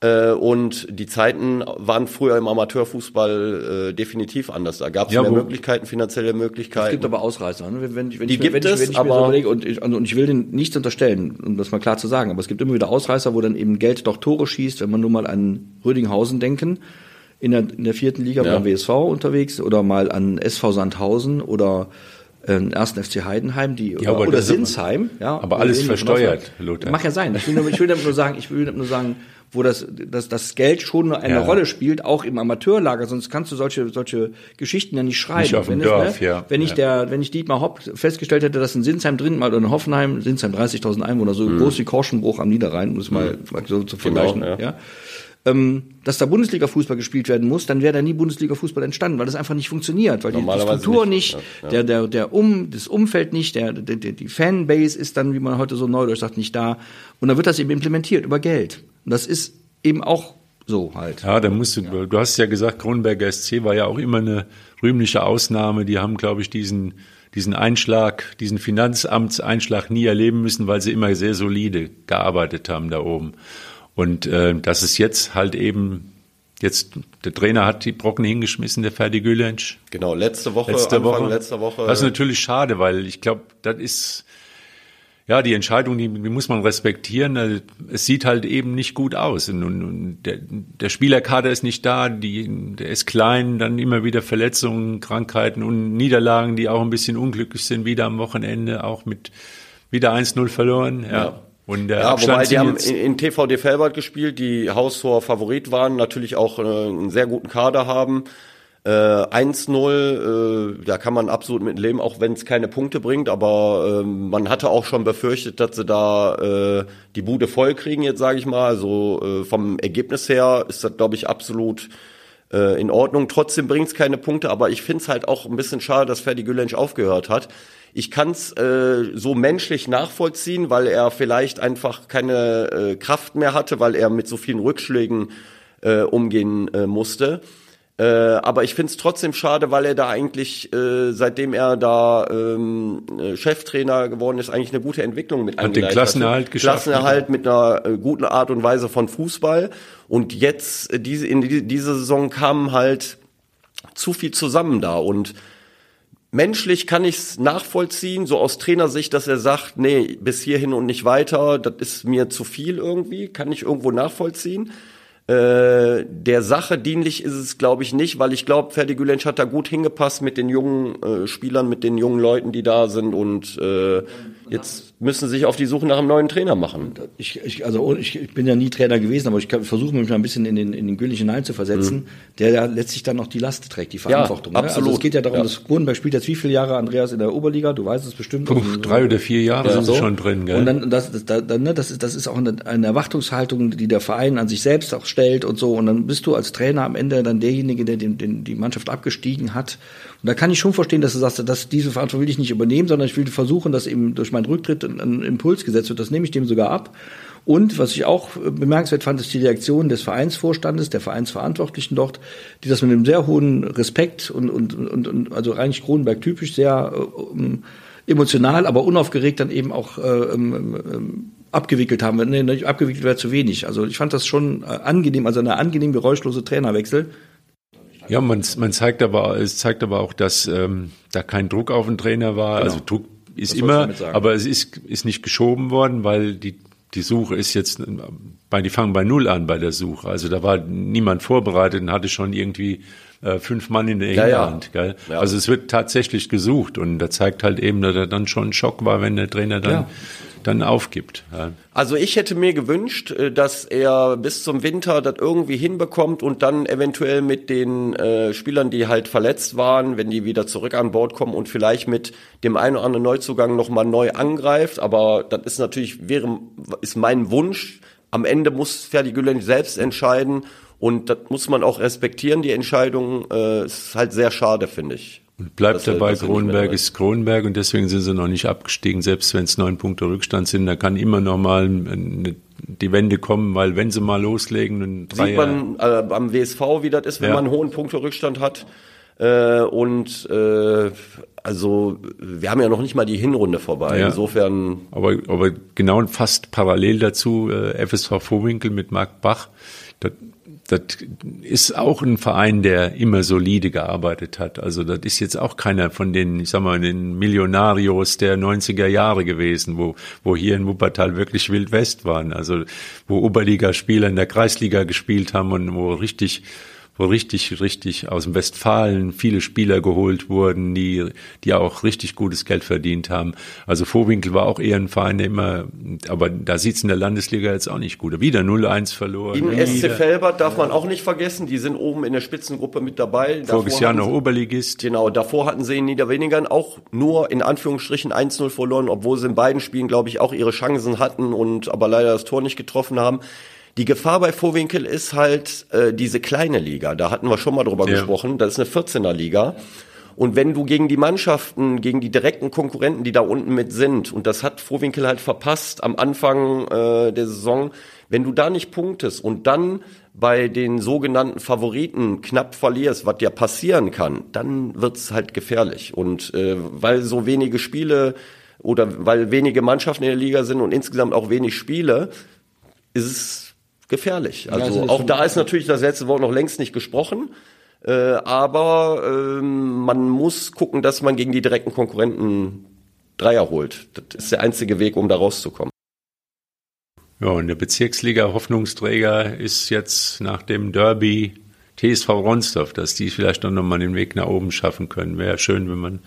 Äh, und die Zeiten waren früher im Amateurfußball äh, definitiv anders. Da gab es Ja, mehr Möglichkeiten, finanzielle es Möglichkeiten. gibt aber Ausreißer. Ne? Wenn, wenn, wenn Die ich, mir- wenn gibt ich, es, wenn ich mir so aber- überlege, und ich, und ich will den nichts unterstellen, um das mal klar zu sagen, aber es gibt immer wieder Ausreißer, wo dann eben Geld doch Tore schießt, wenn man nur mal an Rödinghausen denken, in der, in der vierten Liga Ja. beim WSV unterwegs, oder mal an SV Sandhausen oder äh, 1. FC Heidenheim, die, oder, aber oder aber- Sinsheim. Ja, aber alles versteuert, Lothar. Mag ja sein. Ich will, nur, ich will damit nur sagen, ich will damit nur sagen, wo das, das, das Geld schon eine Ja. Rolle spielt, auch im Amateurlager, sonst kannst du solche, solche Geschichten ja nicht schreiben. Nicht auf dem wenn es, Dorf, ne, ja. Wenn ich der, wenn ich Dietmar Hopp festgestellt hätte, dass in Sinsheim drin mal oder in Hoffenheim, Sinsheim 30.000 Einwohner, so groß wie Korschenbruch am Niederrhein, um es mal, mal so zu vergleichen, Genau, ja. ja. Ähm, dass da Bundesliga-Fußball gespielt werden muss, dann wäre da nie Bundesliga-Fußball entstanden, weil das einfach nicht funktioniert, weil die, Struktur nicht, nicht, ja, ja. der, der, der um, das Umfeld nicht, der, der, der, die Fanbase ist dann, wie man heute so neudeutsch sagt, nicht da. Und dann wird das eben implementiert über Geld. Und das ist eben auch so halt. Ja, da musst du, du hast ja gesagt, Kronberger SC war ja auch immer eine rühmliche Ausnahme. Die haben, glaube ich, diesen, diesen Einschlag, diesen Finanzamtseinschlag nie erleben müssen, weil sie immer sehr solide gearbeitet haben da oben. Und äh, dass es jetzt halt eben Jetzt, der Trainer hat die Brocken hingeschmissen, der Ferdi Gülensch. Genau, letzte Woche, letzte Anfang Woche. letzter Woche. Das ist natürlich schade, weil ich glaube, das ist, ja, die Entscheidung, die, die muss man respektieren. Also, Es sieht halt eben nicht gut aus. Und, und der, der Spielerkader ist nicht da, die, der ist klein, dann immer wieder Verletzungen, Krankheiten und Niederlagen, die auch ein bisschen unglücklich sind, wieder am Wochenende, auch mit wieder 1-0 verloren. Ja. Ja. Und der ja, Abstand wobei die haben in, in TVD Felbert gespielt, die haushoher Favorit waren, natürlich auch äh, einen sehr guten Kader haben. Äh, 1-0, äh, da kann man absolut mit leben, auch wenn es keine Punkte bringt, aber äh, man hatte auch schon befürchtet, dass sie da äh, die Bude voll kriegen, jetzt sage ich mal. Also äh, vom Ergebnis her ist das, glaube ich, absolut äh, in Ordnung. Trotzdem bringt es keine Punkte, aber ich finde es halt auch ein bisschen schade, dass Ferdi Gülensch aufgehört hat. Ich kann es äh, so menschlich nachvollziehen, weil er vielleicht einfach keine äh, Kraft mehr hatte, weil er mit so vielen Rückschlägen äh, umgehen äh, musste. Äh, aber ich finde es trotzdem schade, weil er da eigentlich, äh, seitdem er da ähm, äh, Cheftrainer geworden ist, eigentlich eine gute Entwicklung mit den eingeleitet Klassenerhalt hatte. geschafft. Klassenerhalt mit einer äh, guten Art und Weise von Fußball. Und jetzt, äh, diese, in die, diese Saison kamen halt zu viel zusammen da und Menschlich kann ich es nachvollziehen, so aus Trainersicht, dass er sagt, nee, bis hierhin und nicht weiter, das ist mir zu viel irgendwie, kann ich irgendwo nachvollziehen. Äh, der Sache dienlich ist es, glaube ich, nicht, weil ich glaube, Ferdi Gülensch hat da gut hingepasst mit den jungen äh, Spielern, mit den jungen Leuten, die da sind und äh, jetzt müssen sich auf die Suche nach einem neuen Trainer machen. Ich, ich, also ich, ich bin ja nie Trainer gewesen, aber ich versuche mich mal ein bisschen in den, in den Gülich hineinzuversetzen, der ja letztlich dann noch die Last trägt, die Verantwortung. ne? Also absolut. es geht ja darum, Ja. dass Kronenberg spielt jetzt wie viele Jahre Andreas in der Oberliga, du weißt es bestimmt. Puh, Also, drei oder vier Jahre sind sie schon drin, gell? Und dann, das, das, da- dann, ne, das, ist, das ist auch eine, eine Erwartungshaltung, die der Verein an sich selbst auch stellt und so. Und dann bist du als Trainer am Ende dann derjenige, der den, den, die Mannschaft abgestiegen hat. Und da kann ich schon verstehen, dass du sagst, dass diese Verantwortung will ich nicht übernehmen, sondern ich will versuchen, dass eben durch meinen Rücktritt ein, ein Impuls gesetzt wird. Das nehme ich dem sogar ab. Und was ich auch äh, bemerkenswert fand, ist die Reaktion des Vereinsvorstandes, der Vereinsverantwortlichen dort, die das mit einem sehr hohen Respekt und, und, und, und also eigentlich Kronenberg typisch sehr äh, um, emotional, aber unaufgeregt dann eben auch äh, ähm, ähm, abgewickelt haben. Nee, abgewickelt wäre zu wenig. Also ich fand das schon äh, angenehm, also eine angenehm geräuschlose Trainerwechsel. Ja, man, man zeigt aber, es zeigt aber auch, dass ähm, da kein Druck auf den Trainer war. Also Druck ist Das immer, aber es ist, ist nicht geschoben worden, weil die, die Suche ist jetzt, bei, die fangen bei Null an bei der Suche. Also da war niemand vorbereitet und hatte schon irgendwie äh, fünf Mann in der Ja. Gell? Ja. Also es wird tatsächlich gesucht und da zeigt halt eben, dass er dann schon ein Schock war, wenn der Trainer dann, Ja. dann aufgibt. Ja. Also ich hätte mir gewünscht, äh, dass er bis zum Winter das irgendwie hinbekommt und dann eventuell mit den äh, Spielern, die halt verletzt waren, wenn die wieder zurück an Bord kommen und vielleicht mit dem einen oder anderen Neuzugang nochmal neu angreift. Aber das ist natürlich, wäre, ist mein Wunsch. Am Ende muss Ferdi Gülen selbst entscheiden und das muss man auch respektieren, die Entscheidung. Äh, ist halt sehr schade, finde ich. Und bleibt Dass dabei, dass er mehr ist Kronenberg und deswegen sind sie noch nicht abgestiegen, selbst wenn es neun Punkte Rückstand sind, da kann immer noch mal eine, die Wende kommen, weil wenn sie mal loslegen drei Sieht man äh, am WSV, wie das ist, wenn Ja. man einen hohen Punkterückstand hat. Äh, und äh, also wir haben ja noch nicht mal die Hinrunde vorbei. Ja. Insofern aber, aber genau fast parallel dazu äh, FSV Vorwinkel mit Marc Bach. Das, das ist auch ein Verein, der immer solide gearbeitet hat. Also das ist jetzt auch keiner von den, ich sag mal, den Millionarios der 90er Jahre gewesen, wo, wo hier in Wuppertal wirklich Wild West waren. Also wo Oberligaspieler in der Kreisliga gespielt haben und wo richtig wo richtig, richtig aus dem Westfalen viele Spieler geholt wurden, die, die auch richtig gutes Geld verdient haben. Also Vorwinkel war auch eher ein Verein, der immer, aber da sieht's in der Landesliga jetzt auch nicht gut. Wieder 0-1 verloren. in SC. Felbert darf man auch nicht vergessen, die sind oben in der Spitzengruppe mit dabei. Voriges Jahr noch Oberligist. Genau, davor hatten sie in Niederweningern auch nur in Anführungsstrichen 1-0 verloren, obwohl sie in beiden Spielen, glaube ich, auch ihre Chancen hatten und aber leider das Tor nicht getroffen haben. Die Gefahr bei Vorwinkel ist halt äh, diese kleine Liga. Da hatten wir schon mal drüber Ja. gesprochen. Das ist eine 14er Liga. Und wenn du gegen die Mannschaften, gegen die direkten Konkurrenten, die da unten mit sind, und das hat Vorwinkel halt verpasst am Anfang äh, der Saison, wenn du da nicht punktest und dann bei den sogenannten Favoriten knapp verlierst, was ja passieren kann, dann wird's halt gefährlich. Und äh, weil so wenige Spiele oder weil wenige Mannschaften in der Liga sind und insgesamt auch wenig Spiele, ist es gefährlich. also Also auch da ist natürlich das letzte Wort noch längst nicht gesprochen. Äh, aber ähm, man muss gucken, dass man gegen die direkten Konkurrenten Dreier holt. Das ist der einzige Weg, um da rauszukommen. Ja, und der Bezirksliga-Hoffnungsträger ist jetzt nach dem Derby TSV Ronsdorf, dass die vielleicht noch mal den Weg nach oben schaffen können. Wäre schön, wenn man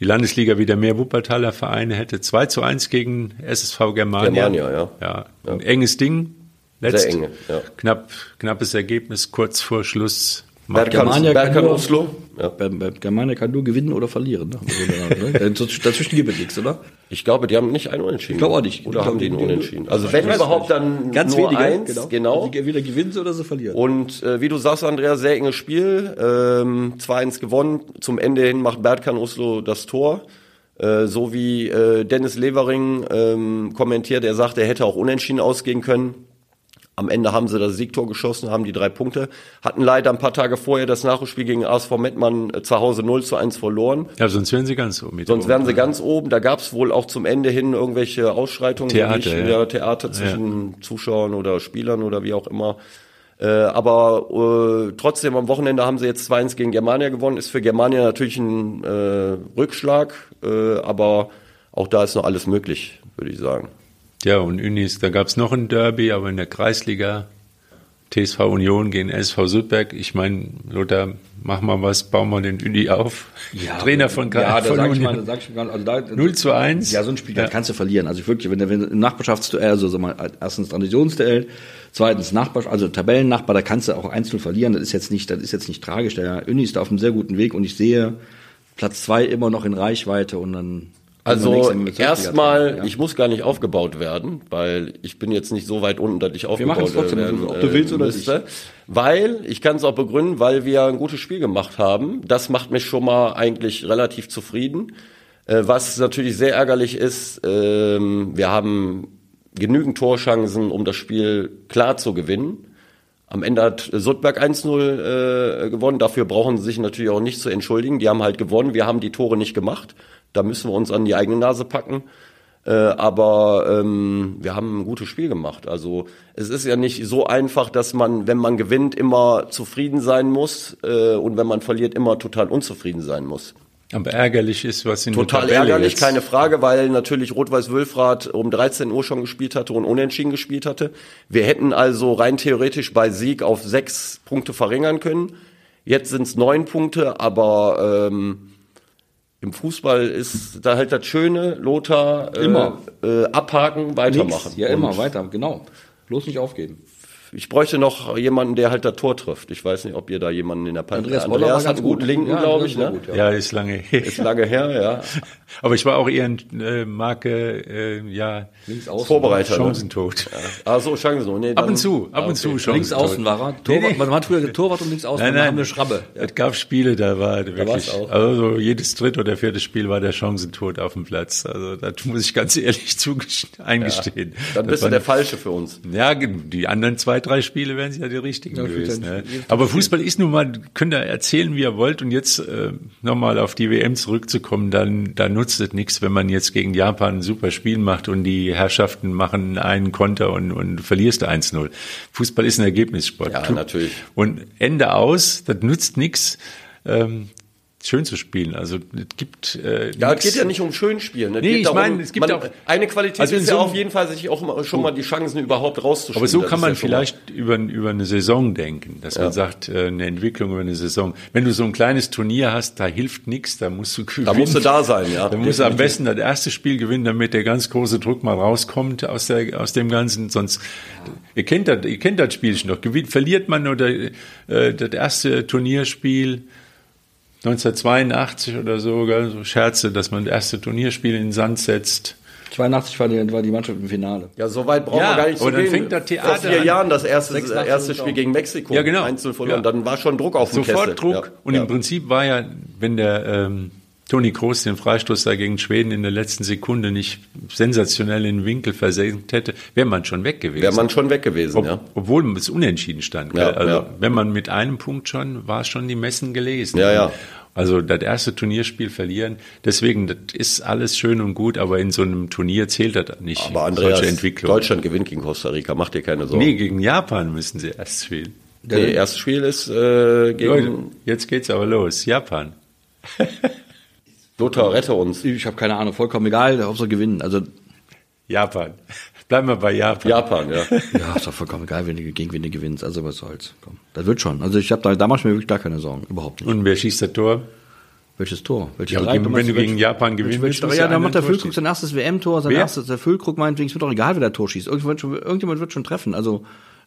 die Landesliga wieder mehr Wuppertaler Vereine hätte. 2 zu 1 gegen SSV Germania. Germania, ja. Ja, ein enges Ding. Letzt, enge, ja. Knapp, knappes Ergebnis kurz vor Schluss. Berkan, Germania kann Berkan nur- Oslo. Ja. Germania kann nur gewinnen oder verlieren. Ne? Also, ne? Dazwischen gibt es nichts, oder? Ich glaube, die haben nicht einen Unentschieden. Ich glaube auch nicht. Oder Ich haben die einen Unentschieden? Also wenn überhaupt, dann Ganz nur wenige. eins. Genau. Also, entweder gewinnen sie oder sie verlieren. Und äh, wie du sagst, Andrea, sehr enges Spiel. Ähm, 2-1 gewonnen. Zum Ende hin macht Bertkan Oslo das Tor. Äh, so wie äh, Dennis Levering ähm, kommentiert, er sagt, er hätte auch unentschieden ausgehen können. Am Ende haben sie das Siegtor geschossen, haben die drei Punkte. Hatten leider ein paar Tage vorher das Nachholspiel gegen ASV Mettmann äh, zu Hause 0 zu 1 verloren. Ja, sonst wären sie ganz oben. Sonst wären sie ganz oben. Da gab es wohl auch zum Ende hin irgendwelche Ausschreitungen, Theater, nicht, ja. ja, Theater zwischen Zuschauern oder Spielern oder wie auch immer. Äh, aber äh, trotzdem am Wochenende haben sie jetzt 2-1 gegen Germania gewonnen. Ist für Germania natürlich ein äh, Rückschlag, äh, aber auch da ist noch alles möglich, würde ich sagen. Ja, und Unis, da gab es noch ein Derby, aber in der Kreisliga TSV Union gegen SV Südberg. Ich meine, Lothar, mach mal was, bau mal den Uni auf. Trainer von, ja, da von sag ich mal, da sag ich mal, also da, 0 zu 1. Ja, so ein Spiel Ja. kannst du verlieren. Also wirklich, wenn du im Nachbarschaftsduell, also sag mal, erstens Traditionsduell, zweitens Nachbar, also Tabellennachbar, da kannst du auch einzeln verlieren. Das ist jetzt nicht, das ist jetzt nicht tragisch. Der Uni ist da auf einem sehr guten Weg und ich sehe Platz zwei immer noch in Reichweite und dann. Also erstmal, dran, ich muss gar nicht aufgebaut werden, weil ich bin jetzt nicht so weit unten, dass ich aufgebaut machen's trotzdem, werden ob du willst oder müsste. Weil, ich kann es auch begründen, weil wir ein gutes Spiel gemacht haben. Das macht mich schon mal eigentlich relativ zufrieden. Äh, was natürlich sehr ärgerlich ist, ähm, wir haben genügend Torchancen, um das Spiel klar zu gewinnen. Am Ende hat Suttberg 1-0 äh, gewonnen. Dafür brauchen sie sich natürlich auch nicht zu entschuldigen. Die haben halt gewonnen. Wir haben die Tore nicht gemacht. Da müssen wir uns an die eigene Nase packen. Äh, aber ähm, wir haben ein gutes Spiel gemacht. Also es ist ja nicht so einfach, dass man, wenn man gewinnt, immer zufrieden sein muss äh, und wenn man verliert, immer total unzufrieden sein muss. Aber ärgerlich ist, was in Total der Tabelle ärgerlich, jetzt, keine Frage, weil natürlich Rot-Weiß-Wülfrath um 13 Uhr schon gespielt hatte und unentschieden gespielt hatte. Wir hätten also rein theoretisch bei Sieg auf sechs Punkte verringern können. Jetzt sind es neun Punkte, aber ähm, im Fußball ist da halt das Schöne, Lothar, äh, Immer. Äh, abhaken, weitermachen. Ja, immer weiter, genau. Bloß nicht aufgeben. Ich bräuchte noch jemanden, der halt das Tor trifft. Ich weiß nicht, ob ihr da jemanden in der Pan Andreas Andreas, hat einen guten gut. Linken, Ja, glaube ich. Ne? gut, ja. Ja, ist lange her. Ist lange her, ja. Aber ich war auch eher ein äh, Marke, äh, ja, Links außen. Vorbereiter. Ne? Chancentod. Ah, so, Chancen. Nee, Ab und zu, ab Ah, und zu okay. Chancentod. Links außen war er. Torwart, Man hat früher Torwart und links außen. Nein, nein, eine Schramme. Es gab Spiele, da war wirklich, auch. also jedes dritte oder vierte Spiel war der Chancentod auf dem Platz. Also das muss ich ganz ehrlich eingestehen. Dann Das bist du der Falsche für uns. Ja, die anderen zwei, drei Spiele wären ja die richtigen Ja, gewesen. Ne? Aber Fußball ist nun mal, könnt ihr erzählen, wie ihr wollt. Und jetzt äh, nochmal auf die WM zurückzukommen, dann da nutzt es nichts, wenn man jetzt gegen Japan ein super Spiel macht und die Herrschaften machen einen Konter und, und verlierst 1-0. Fußball ist ein Ergebnissport. Ja, natürlich. Und Ende aus, das nützt nichts. Ähm, schön zu spielen. Also es gibt äh, Ja, es geht ja nicht um Schönspielen. Es Nee, geht ich darum, meine, es gibt man, auch- eine Qualität Also ist ja so einem- auf jeden Fall, sich auch mal, schon mal die Chancen überhaupt rauszuspielen. Aber so Das kann man ja vielleicht über, über eine Saison denken, dass man sagt, äh, eine Entwicklung über eine Saison. Wenn du so ein kleines Turnier hast, da hilft nichts, da musst du gewinnen. Da musst du da sein, ja. Da musst du am besten das erste Spiel gewinnen, damit der ganz große Druck mal rauskommt aus, der, aus dem Ganzen. Sonst, ihr kennt das, ihr kennt das Spielchen doch. Gewinnt, verliert man oder äh, das erste Turnierspiel 1982 oder so, gell, so Scherze, dass man das erste Turnierspiel in den Sand setzt. 82 war die, war die Mannschaft im Finale. Ja, so weit brauchen Ja, wir gar nicht zu aber dann gehen. fängt das Theater Vor vier an. Jahren das erste, 86 erste. Spiel gegen Mexiko. Ja, genau. 1 verloren. Ja. Dann war schon Druck auf dem Sofort Kessel. Druck. Ja. Und ja. im Prinzip war ja, wenn der ähm, Toni Kroos den Freistoß da gegen Schweden in der letzten Sekunde nicht sensationell in den Winkel versenkt hätte, wäre man schon weg gewesen. wäre man schon weg gewesen, Ob, ja. Obwohl es unentschieden stand. Ja, also ja. wenn man mit einem Punkt schon, war es schon die Messen gelesen. Ja, ja. Also das erste Turnierspiel verlieren. Deswegen, das ist alles schön und gut, aber in so einem Turnier zählt das nicht. Aber Andreas. Deutschland gewinnt gegen Costa Rica, mach dir keine Sorgen. Nee, gegen Japan müssen sie erst spielen. Nee, erstes Spiel ist äh, Leute, gegen jetzt geht's aber los. Japan. Lothar, rette uns. Ich habe keine Ahnung, vollkommen egal, Hauptsache gewinnen. Also Japan. Bleiben wir bei Japan. Japan, ja. ja, ist doch vollkommen egal, wenn du gegen wen du gewinnst. Also was soll's. Komm, das wird schon. Also ich habe da, da mach ich mir wirklich gar keine Sorgen, überhaupt nicht. Und wer schießt das Tor? Welches Tor? Welche Ja, drei? gegen, wenn du gegen Japan gewinnen welche willst, musst Ja, dann macht der Füllkrug sein erstes WM-Tor, sein Wer? erstes, der Füllkrug meinetwegen, es wird doch egal, wer der Tor schießt. Irgendjemand, wird schon- irgendjemand wird schon treffen. Also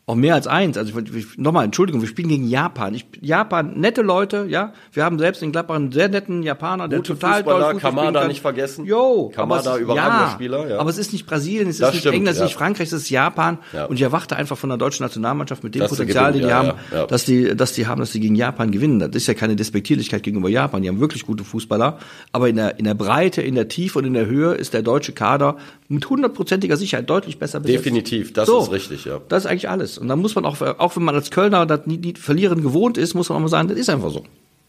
auch mehr als eins. Also nochmal, Entschuldigung, wir spielen gegen Japan. Ich, Japan, nette Leute, ja. Wir haben selbst in Gladbach einen sehr netten Japaner, der Gute total Fußballer, toll Kamada nicht vergessen. Jo, Kamada, ist- überragender ja, Spieler, ja. Aber es ist nicht Brasilien, es Das ist nicht stimmt, England, es ist ja. nicht Frankreich, es ist Japan. Ja. Und ich erwarte einfach von der deutschen Nationalmannschaft mit dem Dass Potenzial, gewinnen, die haben, dass die, dass die haben, dass die gegen Japan gewinnen. Das ist ja keine Despektierlichkeit gegenüber Japan. Die haben wirklich gute Fußballer. Aber in der, in der Breite, in der Tiefe und in der Höhe ist der deutsche Kader mit hundertprozentiger Sicherheit deutlich besser besetzt. Definitiv, das So, ist richtig, ja. Das ist eigentlich alles. Und da muss man auch, auch wenn man als Kölner das nie, nie verlieren gewohnt ist, muss man auch mal sagen, das ist einfach so.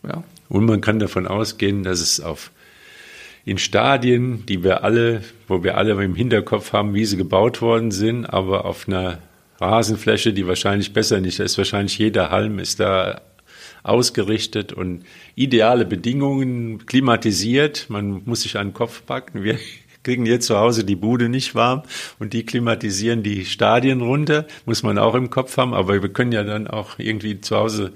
Ja. Und man kann davon ausgehen, dass es auf in Stadien, die wir alle, wo wir alle im Hinterkopf haben, wie sie gebaut worden sind, aber auf einer Rasenfläche, die wahrscheinlich besser nicht, ist wahrscheinlich jeder Halm ist da ausgerichtet und ideale Bedingungen, klimatisiert. Man muss sich an den Kopf packen. Wir kriegen hier zu Hause die Bude nicht warm und die klimatisieren die Stadien runter, muss man auch im Kopf haben. Aber wir können ja dann auch irgendwie zu Hause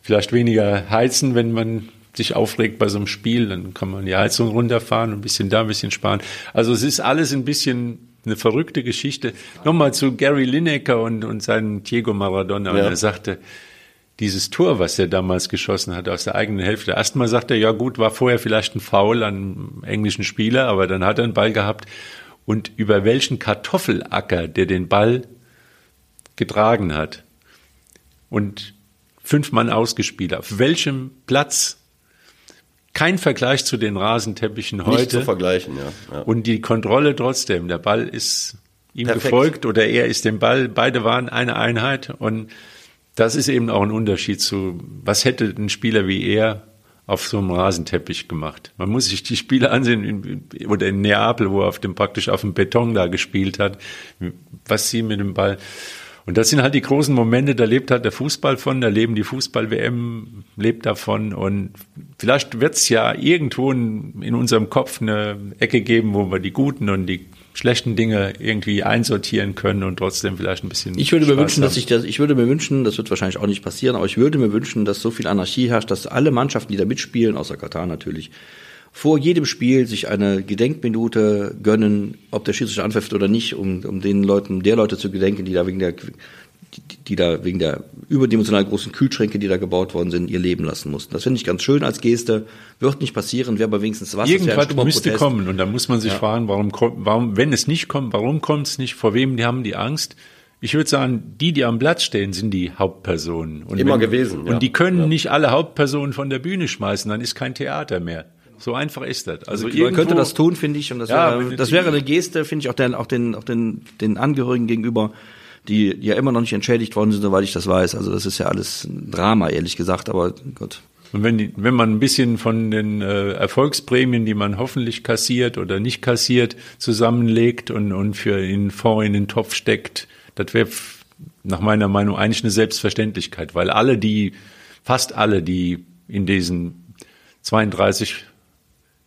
vielleicht weniger heizen, wenn man sich aufregt bei so einem Spiel, dann kann man die Heizung runterfahren und ein bisschen da, ein bisschen sparen. Also es ist alles ein bisschen eine verrückte Geschichte. Nochmal zu Gary Lineker und, und seinen Diego Maradona. Ja. Und er sagte, dieses Tor, was er damals geschossen hat aus der eigenen Hälfte. Erstmal sagte er, ja gut, war vorher vielleicht ein Foul an einem englischen Spieler, aber dann hat er einen Ball gehabt. Und über welchen Kartoffelacker, der den Ball getragen hat und fünf Mann ausgespielt, auf welchem Platz, kein Vergleich zu den Rasenteppichen Nicht zu heute. vergleichen, ja. ja. Und die Kontrolle trotzdem. Der Ball ist ihm Perfekt. gefolgt oder er ist dem Ball. Beide waren eine Einheit. Und das ist eben auch ein Unterschied zu, was hätte ein Spieler wie er auf so einem Rasenteppich gemacht. Man muss sich die Spiele ansehen, in, oder in Neapel, wo er auf dem, praktisch auf dem Beton da gespielt hat, was sie mit dem Ball. Und das sind halt die großen Momente, da lebt halt der Fußball von, da leben die Fußball-WM, lebt davon. Und vielleicht wird es ja irgendwo in, in unserem Kopf eine Ecke geben, wo wir die guten und die schlechten Dinge irgendwie einsortieren können und trotzdem vielleicht ein bisschen. Ich würde mir Spaß wünschen, dass haben. ich das, ich würde mir wünschen, das wird wahrscheinlich auch nicht passieren, aber ich würde mir wünschen, dass so viel Anarchie herrscht, dass alle Mannschaften, die da mitspielen, außer Katar natürlich, vor jedem Spiel sich eine Gedenkminute gönnen, ob der Schiedsrichter anpfifft oder nicht, um, um den Leuten, der Leute zu gedenken, die da wegen der, die, da wegen der überdimensional großen Kühlschränke, die da gebaut worden sind, ihr Leben lassen mussten. Das finde ich ganz schön als Geste. Wird nicht passieren, wäre aber wenigstens was. Irgendwas stummer müsste Protest. kommen und da muss man sich fragen, warum, warum, wenn es nicht kommt, warum kommt es nicht? Vor wem die haben die Angst? Ich würde sagen, die, die am Platz stehen, sind die Hauptpersonen. Und Immer gewesen, ja. Und die können Ja. nicht alle Hauptpersonen von der Bühne schmeißen, dann ist kein Theater mehr. So einfach ist das. Also Man irgendwo, könnte das tun, finde ich, und das, Ja, wäre, wenn das wäre eine Geste, finde ich, auch, den, auch, den, auch den, den Angehörigen gegenüber, die ja immer noch nicht entschädigt worden sind, soweit ich das weiß. Also das ist ja alles ein Drama, ehrlich gesagt, aber Gott. Und wenn, die, wenn man ein bisschen von den äh, Erfolgsprämien, die man hoffentlich kassiert oder nicht kassiert, zusammenlegt und, und für den Fonds in den Topf steckt, das wäre nach meiner Meinung eigentlich eine Selbstverständlichkeit, weil alle, die, fast alle, die in diesen 32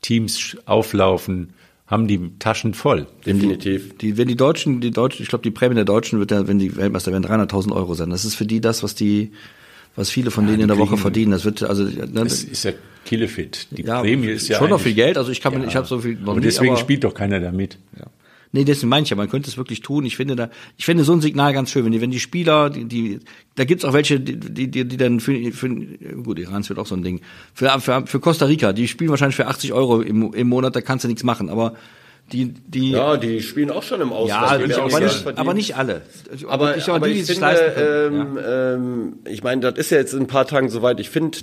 Teams auflaufen, haben die Taschen voll. Definitiv. Die, wenn die Deutschen, die Deutschen, ich glaube, die Prämie der Deutschen wird ja, wenn die Weltmeister werden, 300.000 Euro sein. Das ist für die das, was die, was viele von denen in der Woche verdienen. Das wird, also, ne, Das ist ja Killefit. Die ja, Prämie ist ja schon noch viel Geld. Also ich kann, mir- ich habe so viel noch Aber nie, deswegen aber, spielt doch keiner damit. Ja. Nee, deswegen meine ich ja, man könnte es wirklich tun. Ich finde da, ich finde so ein Signal ganz schön, wenn die, wenn die Spieler, die, die da gibt's auch welche, die, die, die, die dann für, für gut, Irans wird auch so ein Ding. Für, für, für Costa Rica, die spielen wahrscheinlich für 80 Euro im, im Monat, da kannst du nichts machen. Aber die, die Ja, die spielen auch schon im Ausland. ja, aber, nicht, aber nicht alle. Aber, ich, aber die, ich finde, ähm, ähm, ich meine, das ist ja jetzt in ein paar Tagen soweit. Ich finde,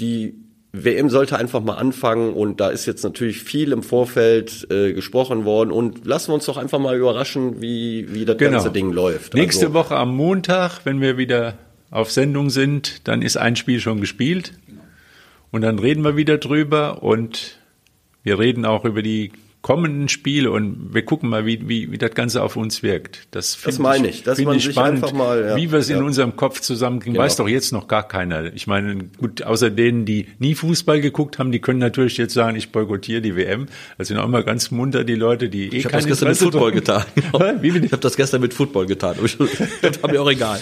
die WM sollte einfach mal anfangen und da ist jetzt natürlich viel im Vorfeld äh, gesprochen worden und lassen wir uns doch einfach mal überraschen, wie, wie das ganze Ding läuft. Nächste Also, Woche am Montag, wenn wir wieder auf Sendung sind, dann ist ein Spiel schon gespielt. und dann reden wir wieder drüber und wir reden auch über die kommenden Spiele und wir gucken mal, wie, wie, wie das Ganze auf uns wirkt. Das, das meine ich, dass find man ich spannend, einfach mal, ja, wie wir es ja. in unserem Kopf zusammenkriegen, Genau. weiß doch jetzt noch gar keiner. Ich meine, gut, außer denen, die nie Fußball geguckt haben, die können natürlich jetzt sagen, ich boykottiere die WM. Das sind auch immer ganz munter die Leute, die eh Ich habe das gestern mit Football getan. Wie? Ich habe das gestern mit Football getan. Das war mir auch egal.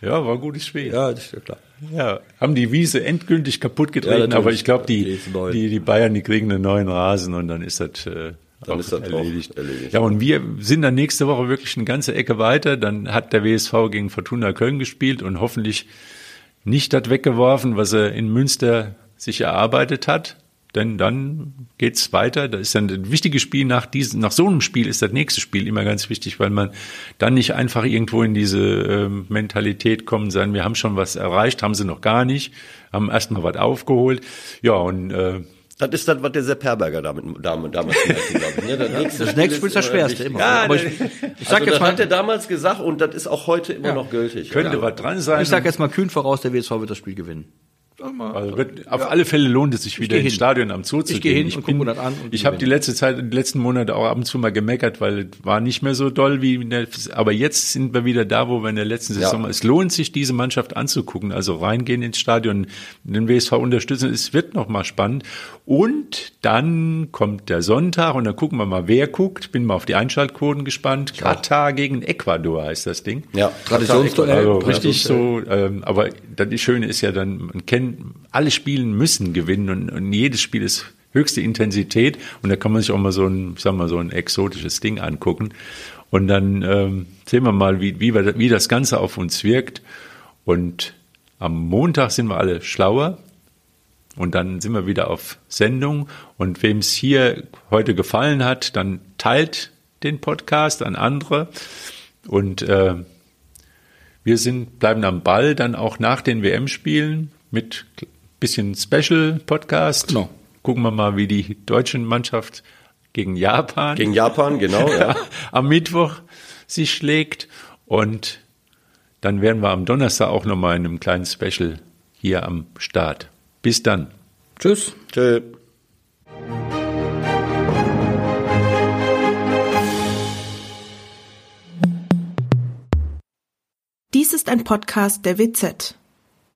Ja, war ein gutes Spiel. Ja, das ist ja klar. Ja, haben die Wiese endgültig kaputt Ja, getreten, natürlich. aber ich glaube, Die die, die, Bayern, die kriegen einen neuen Rasen und dann ist das, äh, Dann ist das erledigt. erledigt. Ja, und wir sind dann nächste Woche wirklich eine ganze Ecke weiter. Dann hat der WSV gegen Fortuna Köln gespielt und hoffentlich nicht das weggeworfen, was er in Münster sich erarbeitet hat. Denn dann geht's weiter. Das ist dann ein wichtiges Spiel nach diesem, nach so einem Spiel ist das nächste Spiel immer ganz wichtig, weil man dann nicht einfach irgendwo in diese ähm, Mentalität kommen sein, wir haben schon was erreicht, haben sie noch gar nicht, haben erstmal was aufgeholt. Ja, und äh, Das ist das, was der Sepp Herberger damit, damit damals gesagt hat, glaube ich. Ne? Das nächste, Das nächste Spiel ist das Schwerste immer. Ja, Aber ich- ich, sag also jetzt das mal- hat er damals gesagt und das ist auch heute immer noch gültig. könnte ja. was dran sein. Ich sage jetzt mal kühn voraus, der WSV wird das Spiel gewinnen. Also wird, auf alle Fälle lohnt es sich wieder ins hin. Stadion am Zoo zu Ich geh gehen. hin und guck mir das an und ich habe die letzte Zeit, die letzten Monate auch ab und zu mal gemeckert, weil es war nicht mehr so doll wie in der, aber jetzt sind wir wieder da, wo wir in der letzten Ja. Saison waren. Es lohnt sich, diese Mannschaft anzugucken, also reingehen ins Stadion, den WSV unterstützen. Es wird noch mal spannend. Und dann kommt der Sonntag und dann gucken wir mal, wer guckt. Bin mal auf die Einschaltquoten gespannt. Katar gegen Ecuador heißt das Ding. Ja, Traditionsduell. Also Ja, richtig so, ähm, aber das Schöne ist ja dann, man kennt, alle Spielen müssen gewinnen und, und jedes Spiel ist höchste Intensität und da kann man sich auch mal so ein, ich sag mal, so ein exotisches Ding angucken. Und dann ähm, sehen wir mal, wie, wie, wie das Ganze auf uns wirkt. Und am Montag sind wir alle schlauer. Und dann sind wir wieder auf Sendung. Und wem es hier heute gefallen hat, dann teilt den Podcast an andere. Und äh, wir sind, bleiben am Ball dann auch nach den WM-Spielen mit bisschen Special-Podcast. Genau. Gucken wir mal, wie die deutsche Mannschaft gegen Japan Gegen Japan, genau, ja. am Mittwoch sich schlägt. Und dann werden wir am Donnerstag auch nochmal in einem kleinen Special hier am Start. Bis dann. Tschüss. Tschö. Dies ist ein Podcast der WZ.